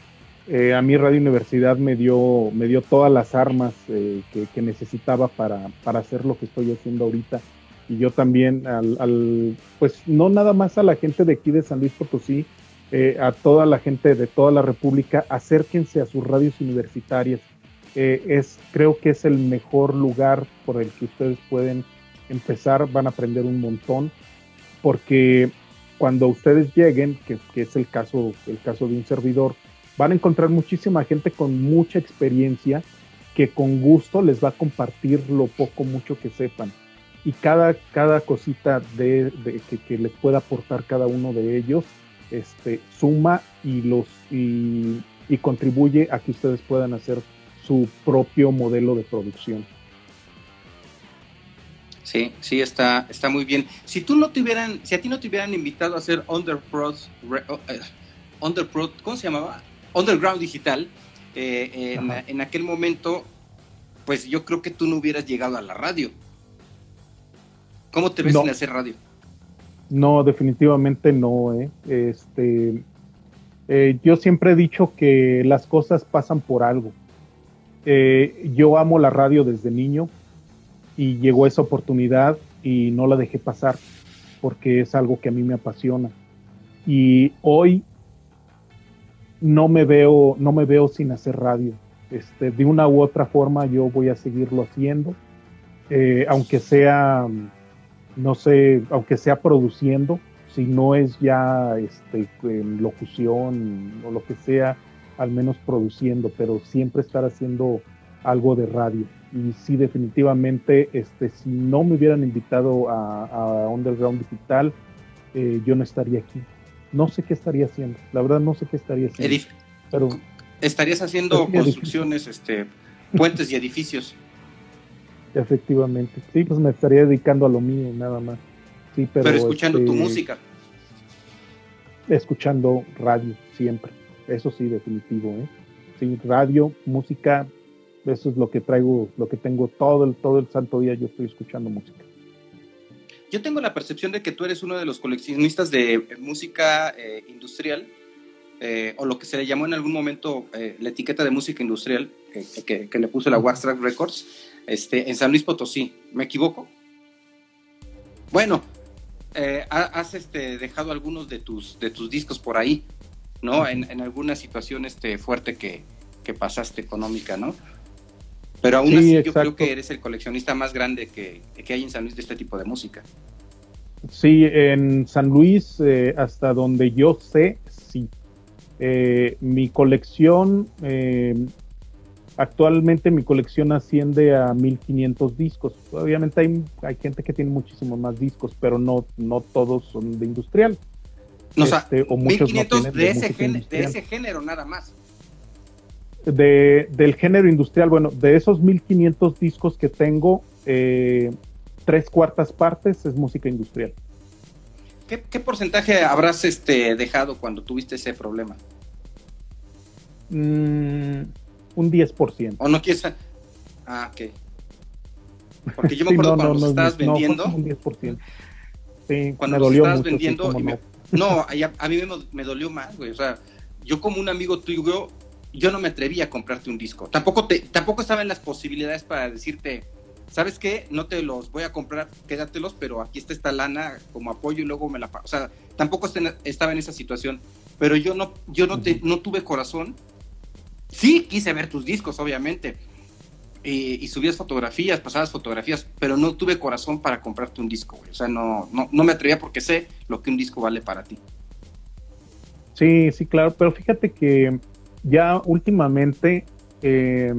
eh, a mí Radio Universidad me dio, me dio todas las armas eh, que, necesitaba para, para, hacer lo que estoy haciendo ahorita. Y yo también, al, pues no nada más a la gente de aquí de San Luis Potosí, eh, a toda la gente de toda la República, acérquense a sus radios universitarias. Eh, es, creo que es el mejor lugar por el que ustedes pueden empezar, van a aprender un montón, porque cuando ustedes lleguen, que, que, es el caso, el caso de un servidor, van a encontrar muchísima gente con mucha experiencia que con gusto les va a compartir lo poco, mucho que sepan. Y cada, cada cosita de, que, les pueda aportar cada uno de ellos este, suma y, los, y, contribuye a que ustedes puedan hacer su propio modelo de producción. Sí, sí, está, está muy bien. Si tú no te hubieran, si a ti no te hubieran invitado a hacer Underprod, eh, Underprod ¿cómo se llamaba? Underground Digital, eh, en, aquel momento, pues yo creo que tú no hubieras llegado a la radio. ¿Cómo te ves en hacer radio? No, definitivamente no. ¿eh? Este, eh, yo siempre he dicho que las cosas pasan por algo. Eh, yo amo la radio desde niño y llegó esa oportunidad y no la dejé pasar porque es algo que a mí me apasiona. Y hoy no me veo, no me veo sin hacer radio. Este, de una u otra forma yo voy a seguirlo haciendo, eh, aunque sea, no sé, aunque sea produciendo, si no es ya este, en locución o lo que sea, al menos produciendo, pero siempre estar haciendo algo de radio. Y sí, definitivamente, este, si no me hubieran invitado a, Underground Digital, eh, yo no estaría aquí no sé qué estaría haciendo. La verdad no sé qué estaría haciendo. pero estarías haciendo construcciones, este, puentes y edificios. Efectivamente. Sí, pues me estaría dedicando a lo mío nada más. Sí, pero, escuchando tu este, música. Escuchando radio siempre. Eso sí, definitivo, ¿eh? Sí, radio, música, eso es lo que traigo, lo que tengo todo el todo el santo día yo estoy escuchando música. Yo tengo la percepción de que tú eres uno de los coleccionistas de música eh, industrial, eh, o lo que se le llamó en algún momento eh, la etiqueta de música industrial, que, le puso la Waxtrack Records, este, en San Luis Potosí. ¿Me equivoco? Bueno, has este, dejado algunos de tus, de tus discos por ahí, ¿no? En, alguna situación este, fuerte que, que pasaste económica, ¿no? Pero aún así yo creo que eres el coleccionista más grande que, hay en San Luis de este tipo de música. Sí, en San Luis, eh, hasta donde yo sé, sí. Eh, mi colección, eh, actualmente mi colección asciende a 1500 discos. Obviamente hay, hay gente que tiene muchísimos más discos, pero no, no todos son de industrial. No, o, sea, 1500 este, de, ese de ese género nada más de, del género industrial, bueno, de esos 1500 discos que tengo, eh, tres cuartas partes es música industrial. ¿Qué, porcentaje habrás este, dejado cuando tuviste ese problema? Mm, un 10%. ¿O no quieres? Ah, ok. Porque yo me acuerdo cuando los estabas vendiendo. un 10%. Sí, cuando me dolió estabas vendiendo. no, a, mí me, me, dolió más, güey. O sea, yo como un amigo tuyo yo no me atreví a comprarte un disco. Tampoco, te, tampoco estaba en las posibilidades para decirte, ¿sabes qué? No te los voy a comprar, quédatelos, pero aquí está esta lana como apoyo y luego me la pago. O sea, tampoco estaba en esa situación. Pero yo no, yo no, te, no tuve corazón. Sí, quise ver tus discos, obviamente. Y, subías fotografías, pasabas fotografías, pero no tuve corazón para comprarte un disco, O sea, no, no, no me atrevía porque sé lo que un disco vale para ti. Sí, sí, claro, pero fíjate que ya últimamente eh,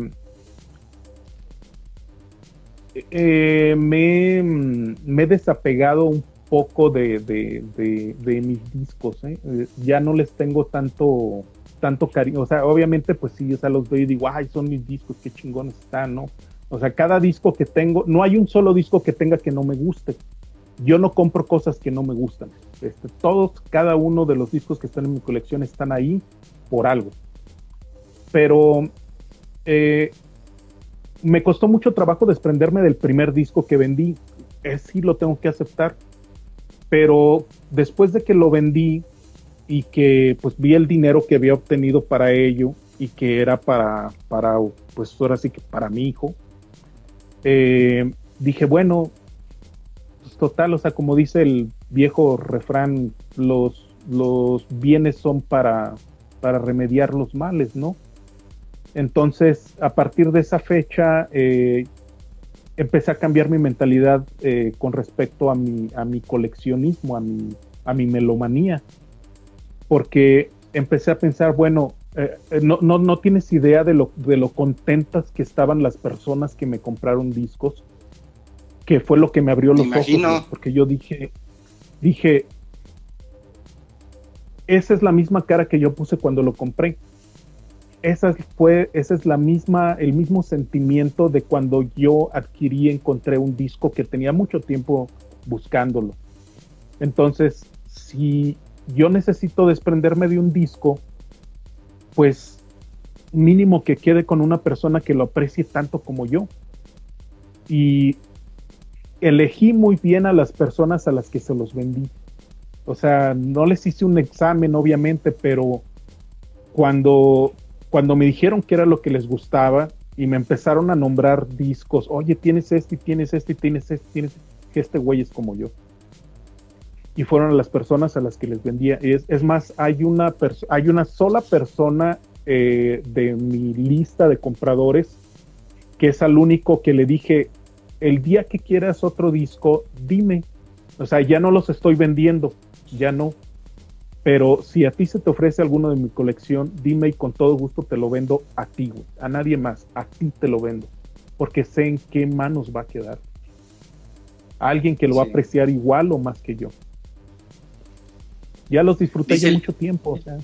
eh, me, he desapegado un poco de, mis discos, ¿eh? ya no les tengo tanto tanto cariño, o sea, obviamente pues sí, o sea, los veo y digo, ay, son mis discos, qué chingones están, ¿no? O sea, cada disco que tengo, no hay un solo disco que tenga que no me guste. Yo no compro cosas que no me gustan. Este, todos, cada uno de los discos que están en mi colección están ahí por algo pero eh, me costó mucho trabajo desprenderme del primer disco que vendí. Es sí lo tengo que aceptar. Pero después de que lo vendí y que pues vi el dinero que había obtenido para ello y que era para, para pues ahora sí que para mi hijo, eh, dije, bueno, pues total, o sea, como dice el viejo refrán, los, los bienes son para, para remediar los males, ¿no? Entonces, a partir de esa fecha, eh, empecé a cambiar mi mentalidad eh, con respecto a mi, a mi coleccionismo, a mi, a mi melomanía, porque empecé a pensar, bueno, eh, no, no, no, tienes idea de lo, de lo contentas que estaban las personas que me compraron discos, que fue lo que me abrió los ojos, porque yo dije, dije, esa es la misma cara que yo puse cuando lo compré. Esa fue, esa es la misma, el mismo sentimiento de cuando yo adquirí, encontré un disco que tenía mucho tiempo buscándolo. Entonces, si yo necesito desprenderme de un disco, pues mínimo que quede con una persona que lo aprecie tanto como yo. Y elegí muy bien a las personas a las que se los vendí. O sea, no les hice un examen, obviamente, pero cuando, cuando me dijeron que era lo que les gustaba y me empezaron a nombrar discos, oye, tienes este, tienes este, tienes este, tienes que este güey es como yo. Y fueron las personas a las que les vendía. Es, es más, hay una, hay una sola persona eh, de mi lista de compradores que es al único que le dije, el día que quieras otro disco, dime. O sea, ya no los estoy vendiendo, ya no. Pero si a ti se te ofrece alguno de mi colección, dime y con todo gusto te lo vendo a ti, güey. A nadie más, a ti te lo vendo. Porque sé en qué manos va a quedar. alguien que lo va a apreciar igual o más que yo. Ya los disfruté ya mucho tiempo, o sea.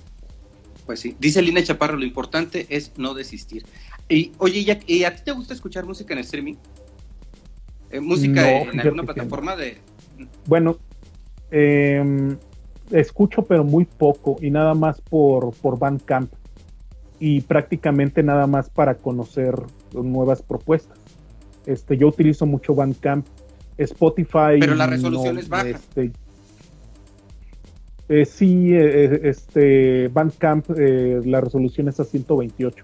Pues sí, dice Lina Chaparro, lo importante es no desistir. Y oye, ¿y a ti te gusta escuchar música en streaming? Eh, música en alguna plataforma de... Bueno, em, escucho pero muy poco y nada más por, por Bandcamp y prácticamente nada más para conocer nuevas propuestas. Este, yo utilizo mucho Bandcamp, Spotify. Pero la resolución es baja. Este, eh, sí, eh, este Bandcamp, la resolución es a 128.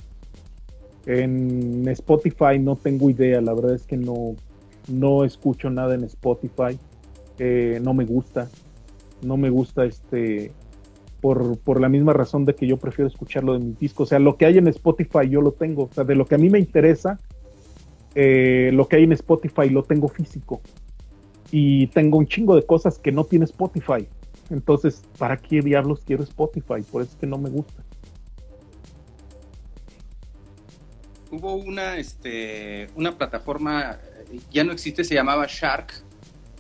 En Spotify no tengo idea, la verdad es que no, no escucho nada en Spotify, eh, no me gusta, no me gusta este, por, la misma razón de que yo prefiero escucharlo de mi disco, o sea, lo que hay en Spotify yo lo tengo, o sea, de lo que a mí me interesa, eh, lo que hay en Spotify lo tengo físico. Y tengo un chingo de cosas que no tiene Spotify, entonces, ¿para qué diablos quiero Spotify? Por eso es que no me gusta. Hubo una, este, una plataforma ya no existe, se llamaba Shark.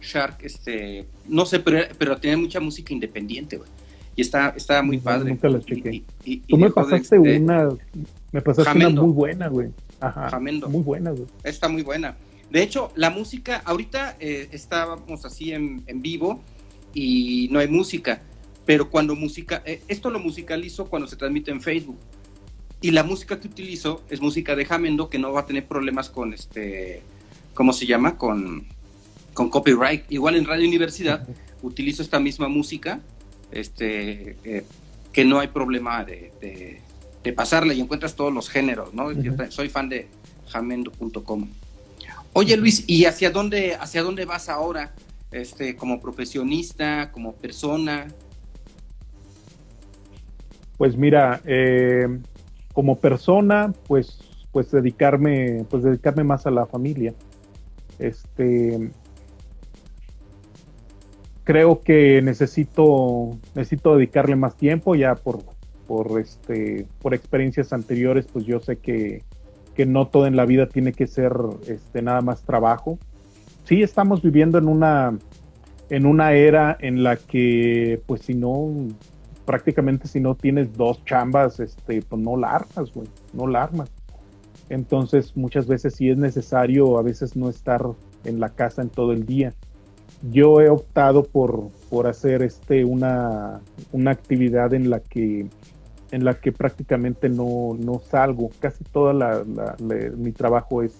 Shark, este, no sé, pero, pero tiene mucha música independiente, güey. Y está, está muy padre. Nunca la chequé. Tú me pasaste una, me pasaste una muy buena, güey. Ajá. Muy buena, güey. Está muy buena. De hecho, la música, ahorita eh, estábamos así en, en, vivo y no hay música, pero cuando música, eh, esto lo musicalizo cuando se transmite en Facebook. Y la música que utilizo es música de Jamendo que no va a tener problemas con este ¿cómo se llama? Con, con copyright. Igual en Radio Universidad utilizo esta misma música, este, eh, que no hay problema de, de, pasarla y encuentras todos los géneros, ¿no? Yo soy fan de jamendo.com. Oye Luis, ¿y hacia dónde, hacia dónde vas ahora? Este, como profesionista, como persona. Pues mira, eh, como persona, pues, pues dedicarme, pues dedicarme más a la familia. Este, creo que necesito, necesito dedicarle más tiempo ya por, por, este, por experiencias anteriores, pues yo sé que, que no todo en la vida tiene que ser este, nada más trabajo. Sí estamos viviendo en una, en una era en la que, pues si no, prácticamente si no tienes dos chambas, este, pues no la armas, güey, no la armas. Entonces, muchas veces sí es necesario a veces no estar en la casa en todo el día. Yo he optado por, por hacer este una, una actividad en la que en la que prácticamente no, no salgo. Casi toda la, mi trabajo es,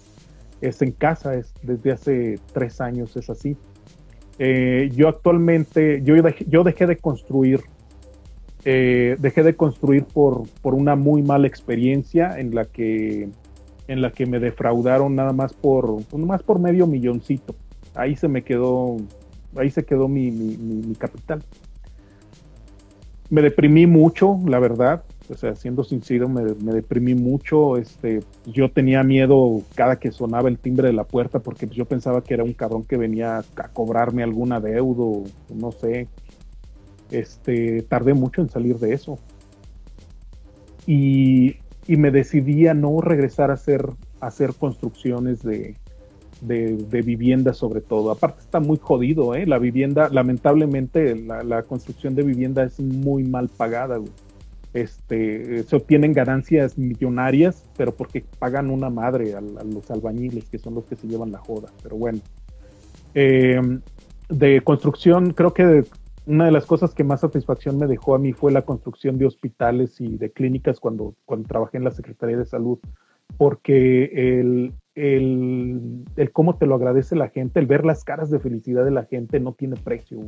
es en casa, es desde hace tres años es así. Eh, yo actualmente, yo dejé, yo dejé de construir, eh, dejé de construir por, por una muy mala experiencia en la que en la que me defraudaron nada más por, más por medio milloncito. Ahí se me quedó, ahí se quedó mi, mi, capital. me deprimí mucho, la verdad. O sea, siendo sincero, me, deprimí mucho. Este, yo tenía miedo cada que sonaba el timbre de la puerta porque yo pensaba que era un cabrón que venía a cobrarme algún adeudo, no sé. Este, tardé mucho en salir de eso. Y, y me decidí a no regresar a hacer, a hacer construcciones de, de, vivienda sobre todo. Aparte está muy jodido, ¿eh? La vivienda, lamentablemente, la, construcción de vivienda es muy mal pagada, Este, se obtienen ganancias millonarias, pero porque pagan una madre a, los albañiles, que son los que se llevan la joda. Pero bueno. Em, de construcción, creo que una de las cosas que más satisfacción me dejó a mí fue la construcción de hospitales y de clínicas cuando, cuando trabajé en la Secretaría de Salud, porque el, el, cómo te lo agradece la gente, el ver las caras de felicidad de la gente no tiene precio,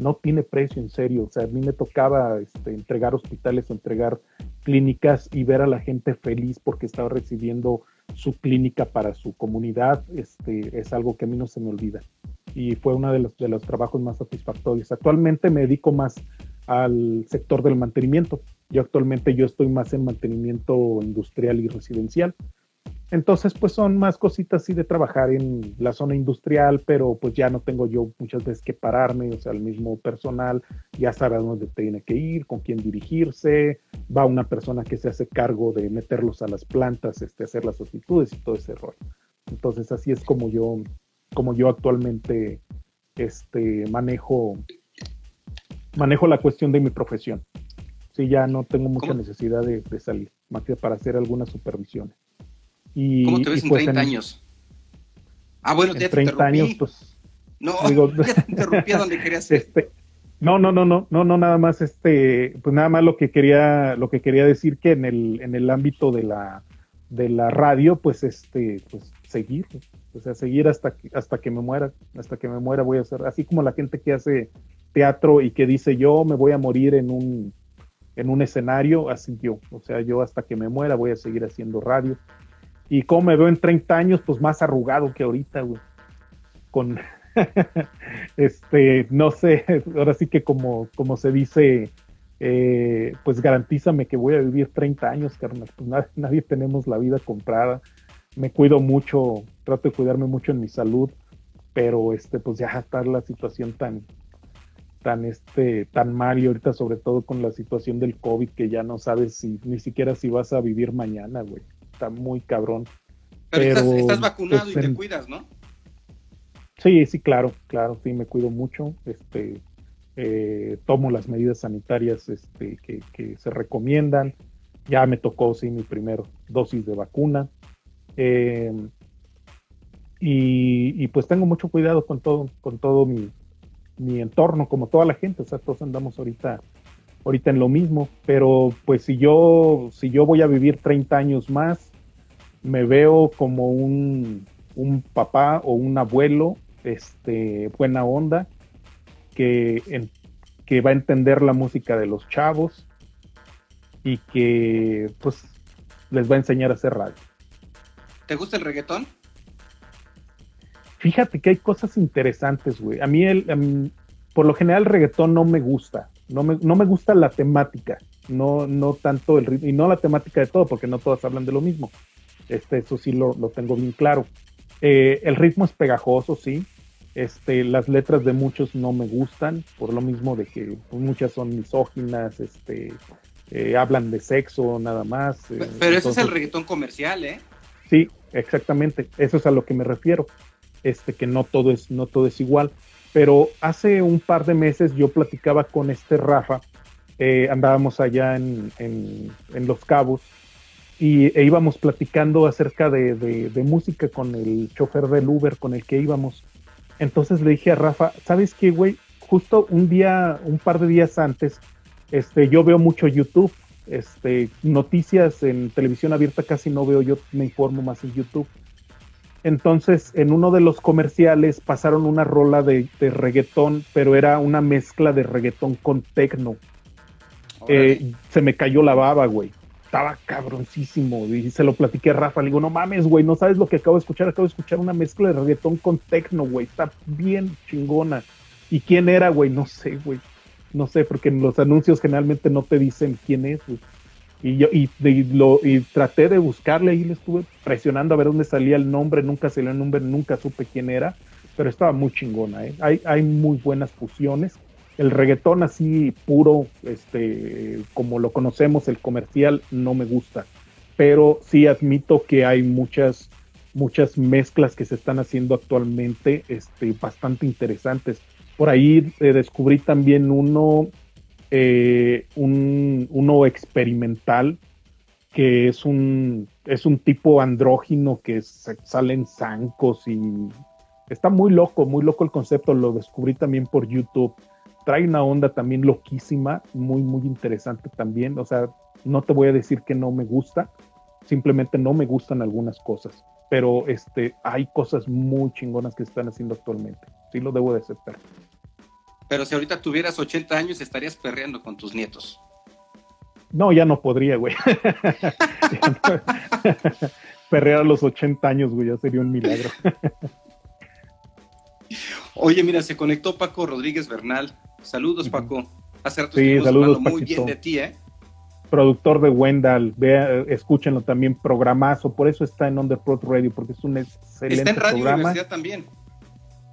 no tiene precio en serio. O sea, a mí me tocaba este, entregar hospitales, entregar clínicas y ver a la gente feliz porque estaba recibiendo su clínica para su comunidad, este, es algo que a mí no se me olvida. Y fue uno de los, de los trabajos más satisfactorios. Actualmente me dedico más al sector del mantenimiento. Yo actualmente yo estoy más en mantenimiento industrial y residencial. Entonces, pues son más cositas así de trabajar en la zona industrial, pero pues ya no tengo yo muchas veces que pararme, o sea, el mismo personal ya sabe a dónde tiene que ir, con quién dirigirse, va una persona que se hace cargo de meterlos a las plantas, este, hacer las solicitudes y todo ese rol. Entonces, así es como yo, como yo actualmente este, manejo, manejo la cuestión de mi profesión. Sí, ya no tengo mucha necesidad de, de salir, más que para hacer algunas supervisiones. ¿Cómo te ves en 30 pues, años? Ah, bueno, te 30 años, pues. No, ya te interrumpí donde querías este, no, no, no, no, no, no, nada más este, pues nada más lo que quería, lo que quería decir que en el, en el ámbito de la, de la radio, pues este, pues seguir, o sea, seguir hasta que, hasta que me muera, hasta que me muera voy a hacer, así como la gente que hace teatro y que dice yo me voy a morir en un, en un escenario, así yo, o sea, yo hasta que me muera voy a seguir haciendo radio, y como me veo en 30 años, pues más arrugado que ahorita, güey. Con, este, no sé, ahora sí que como, como se dice, eh, pues garantízame que voy a vivir 30 años, carnal. Pues nadie, tenemos la vida comprada. Me cuido mucho, trato de cuidarme mucho en mi salud, pero este, pues ya está la situación tan, tan este, tan mal y ahorita sobre todo con la situación del COVID que ya no sabes si, ni siquiera si vas a vivir mañana, güey está muy cabrón. Pero, estás, vacunado y te cuidas, ¿no? Sí, sí, claro, claro, sí, me cuido mucho. Este, eh, tomo las medidas sanitarias este, que, se recomiendan. Ya me tocó, sí, mi primer dosis de vacuna. Em, y, pues tengo mucho cuidado con todo, con todo mi, mi entorno, como toda la gente. O sea, todos andamos ahorita ahorita en lo mismo, pero pues si yo, si yo voy a vivir 30 años más, me veo como un, papá o un abuelo este, buena onda que, que va a entender la música de los chavos y que pues les va a enseñar a hacer radio. ¿Te gusta el reggaetón? Fíjate que hay cosas interesantes, güey. A mí, el, por lo general, el reggaetón no me gusta. No me, no me gusta la temática. No, no tanto el ritmo. Y no la temática de todo, porque no todas hablan de lo mismo. Este, eso sí lo, tengo bien claro. Eh, el ritmo es pegajoso, sí. Este, las letras de muchos no me gustan, por lo mismo de que pues, muchas son misóginas, este, eh, hablan de sexo nada más. Eh, pero ese es el reggaetón comercial, ¿eh? Sí, exactamente. Eso es a lo que me refiero. Este, que no todo es, no todo es igual. Pero hace un par de meses yo platicaba con este Rafa, andábamos allá en, en, en Los Cabos y e íbamos platicando acerca de, música con el chofer del Uber con el que íbamos. Entonces le dije a Rafa, ¿sabes qué, güey? Justo un día, un par de días antes, este, yo veo mucho YouTube, este, noticias en televisión abierta casi no veo, yo me informo más en YouTube. Entonces, en uno de los comerciales pasaron una rola de, reggaetón, pero era una mezcla de reggaetón con tecno. Eh, se me cayó la baba, güey estaba cabroncísimo. Y se lo platiqué a Rafa. Le digo, no mames, güey, no sabes lo que acabo de escuchar. Acabo de escuchar una mezcla de reggaetón con tecno, güey. Está bien chingona. ¿Y quién era, güey? No sé, güey. No sé, porque en los anuncios generalmente no te dicen quién es. Y yo y, lo, y traté de buscarle y le estuve presionando a ver dónde salía el nombre, nunca salió el nombre, nunca supe quién era, pero estaba muy chingona. ¿eh? Hay, hay muy buenas fusiones. El reggaetón así puro, este, como lo conocemos, el comercial, no me gusta. Pero sí admito que hay muchas, muchas mezclas que se están haciendo actualmente, este, bastante interesantes. Por ahí eh, descubrí también uno eh, un, uno experimental que es un, es un tipo andrógino que salen zancos y está muy loco, muy loco el concepto, lo descubrí también por YouTube. Trae una onda también loquísima, muy, muy interesante también. O sea, no te voy a decir que no me gusta, simplemente no me gustan algunas cosas, pero este, hay cosas muy chingonas que están haciendo actualmente. Sí lo debo de aceptar. Pero si ahorita tuvieras 80 años, estarías perreando con tus nietos. No, ya no podría, güey. Perrear a los 80 años, güey, ya sería un milagro. Oye, mira, se conectó Paco Rodríguez Bernal. Saludos, Paco. Hace rato sí, saludos, muy bien de ti, ¿eh? Productor de Wendell, vea, escúchenlo también, programazo, por eso está en Underprod Radio, porque es un excelente Está en Radio Universidad también.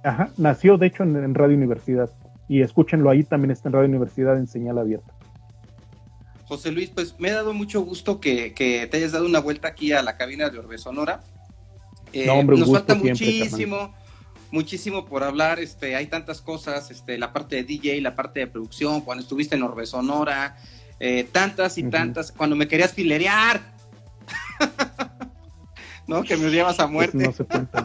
Ajá, nació de hecho en Radio Universidad y escúchenlo ahí, también está en Radio Universidad en señal abierta. José Luis, pues me ha dado mucho gusto que, te hayas dado una vuelta aquí a la cabina de Orbe Sonora. Eh, nos falta muchísimo, muchísimo por hablar. Este, hay tantas cosas, este, la parte de DJ, la parte de producción, cuando estuviste en Orbe Sonora, eh, tantas y tantas, cuando me querías filerear. ¿No? Que me odiabas a muerte. no se cuenta,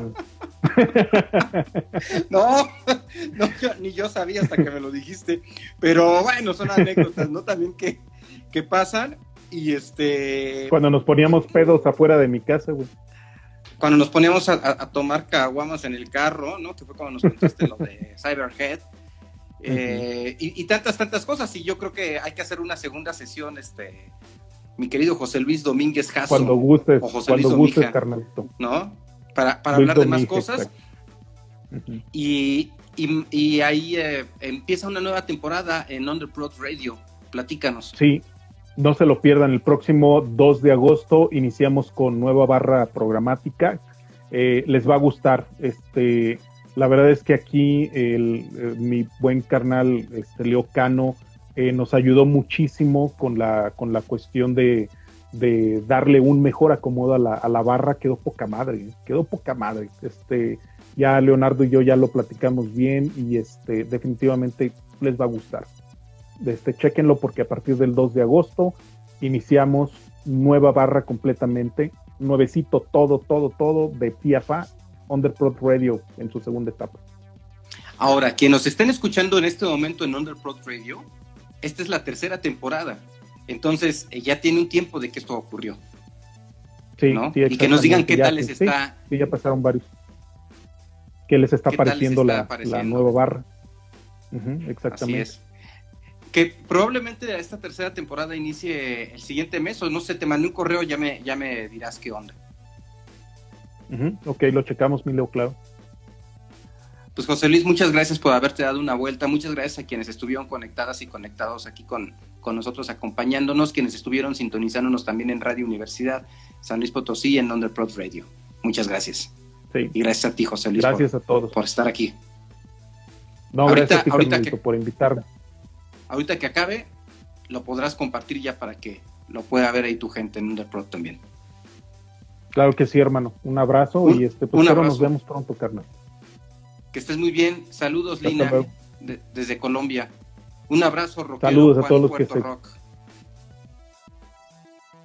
no, ni yo sabía hasta que me lo dijiste. Pero bueno, son anécdotas, ¿no? También que, que pasan. Y este. Cuando nos poníamos pedos afuera de mi casa, güey. Cuando nos poníamos a, tomar caguamas en el carro, ¿no? Que fue cuando nos contaste lo de Cyberhead. Eh, y, tantas, tantas cosas. Y yo creo que hay que hacer una segunda sesión, este, mi querido José Luis Domínguez Jasso. Cuando gustes, cuando gustes, carnalito. ¿No? para, hablar de más cosas. y, ahí eh, empieza una nueva temporada en Underplot Radio. Platícanos. Sí, no se lo pierdan. El próximo 2 de agosto iniciamos con nueva barra programática. Eh, les va a gustar. Este, la verdad es que aquí el, eh, mi buen carnal este, Leo Cano nos ayudó muchísimo con la, con la cuestión de, de darle un mejor acomodo a la, a la barra quedó poca madre, quedó poca madre. Este, ya Leonardo y yo ya lo platicamos bien y este, definitivamente les va a gustar. Este, chequenlo porque a partir del 2 de agosto iniciamos nueva barra completamente, nuevecito todo, todo, todo de PFA, Underprod Radio en su segunda etapa. Ahora, quienes nos estén escuchando en este momento en Underprod Radio, esta es la tercera temporada. Entonces, eh, ya tiene un tiempo de que esto ocurrió. Sí, y que nos digan qué tal les está. Sí, ya pasaron varios. ¿Qué les está pareciendo la, nueva barra? exactamente. Así es. Que probablemente esta tercera temporada inicie el siguiente mes, o no sé, te mandé un correo, ya me, ya me dirás qué onda. Ok, lo checamos, Mileo, claro. Pues José Luis, muchas gracias por haberte dado una vuelta, muchas gracias a quienes estuvieron conectadas y conectados aquí con, con nosotros acompañándonos, quienes estuvieron sintonizándonos también en Radio Universidad San Luis Potosí en Underprod Radio. Muchas gracias. Y gracias a ti, José Luis. Gracias por, a todos. Por estar aquí. No, ahorita, gracias ahorita que, por invitarme. Ahorita que acabe, lo podrás compartir ya para que lo pueda ver ahí tu gente en Underprod también. Claro que sí, hermano. Un abrazo y este, pues nos vemos pronto, carnal. Que estés muy bien. Saludos, Lina, desde Colombia. Un abrazo, rockero, Saludos a todos los que se...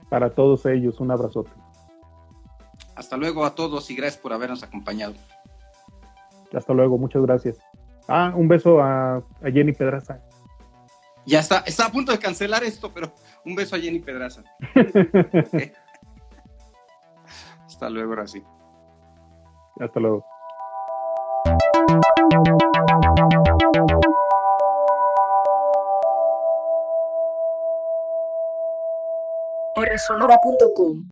Para todos ellos, un abrazote. Hasta luego a todos y gracias por habernos acompañado. Hasta luego, muchas gracias. Ah, un beso a, Jenny Pedraza. Ya está, está a punto de cancelar esto, pero un beso a Jenny Pedraza. Hasta luego, ahora sí. Hasta luego. rsonora.com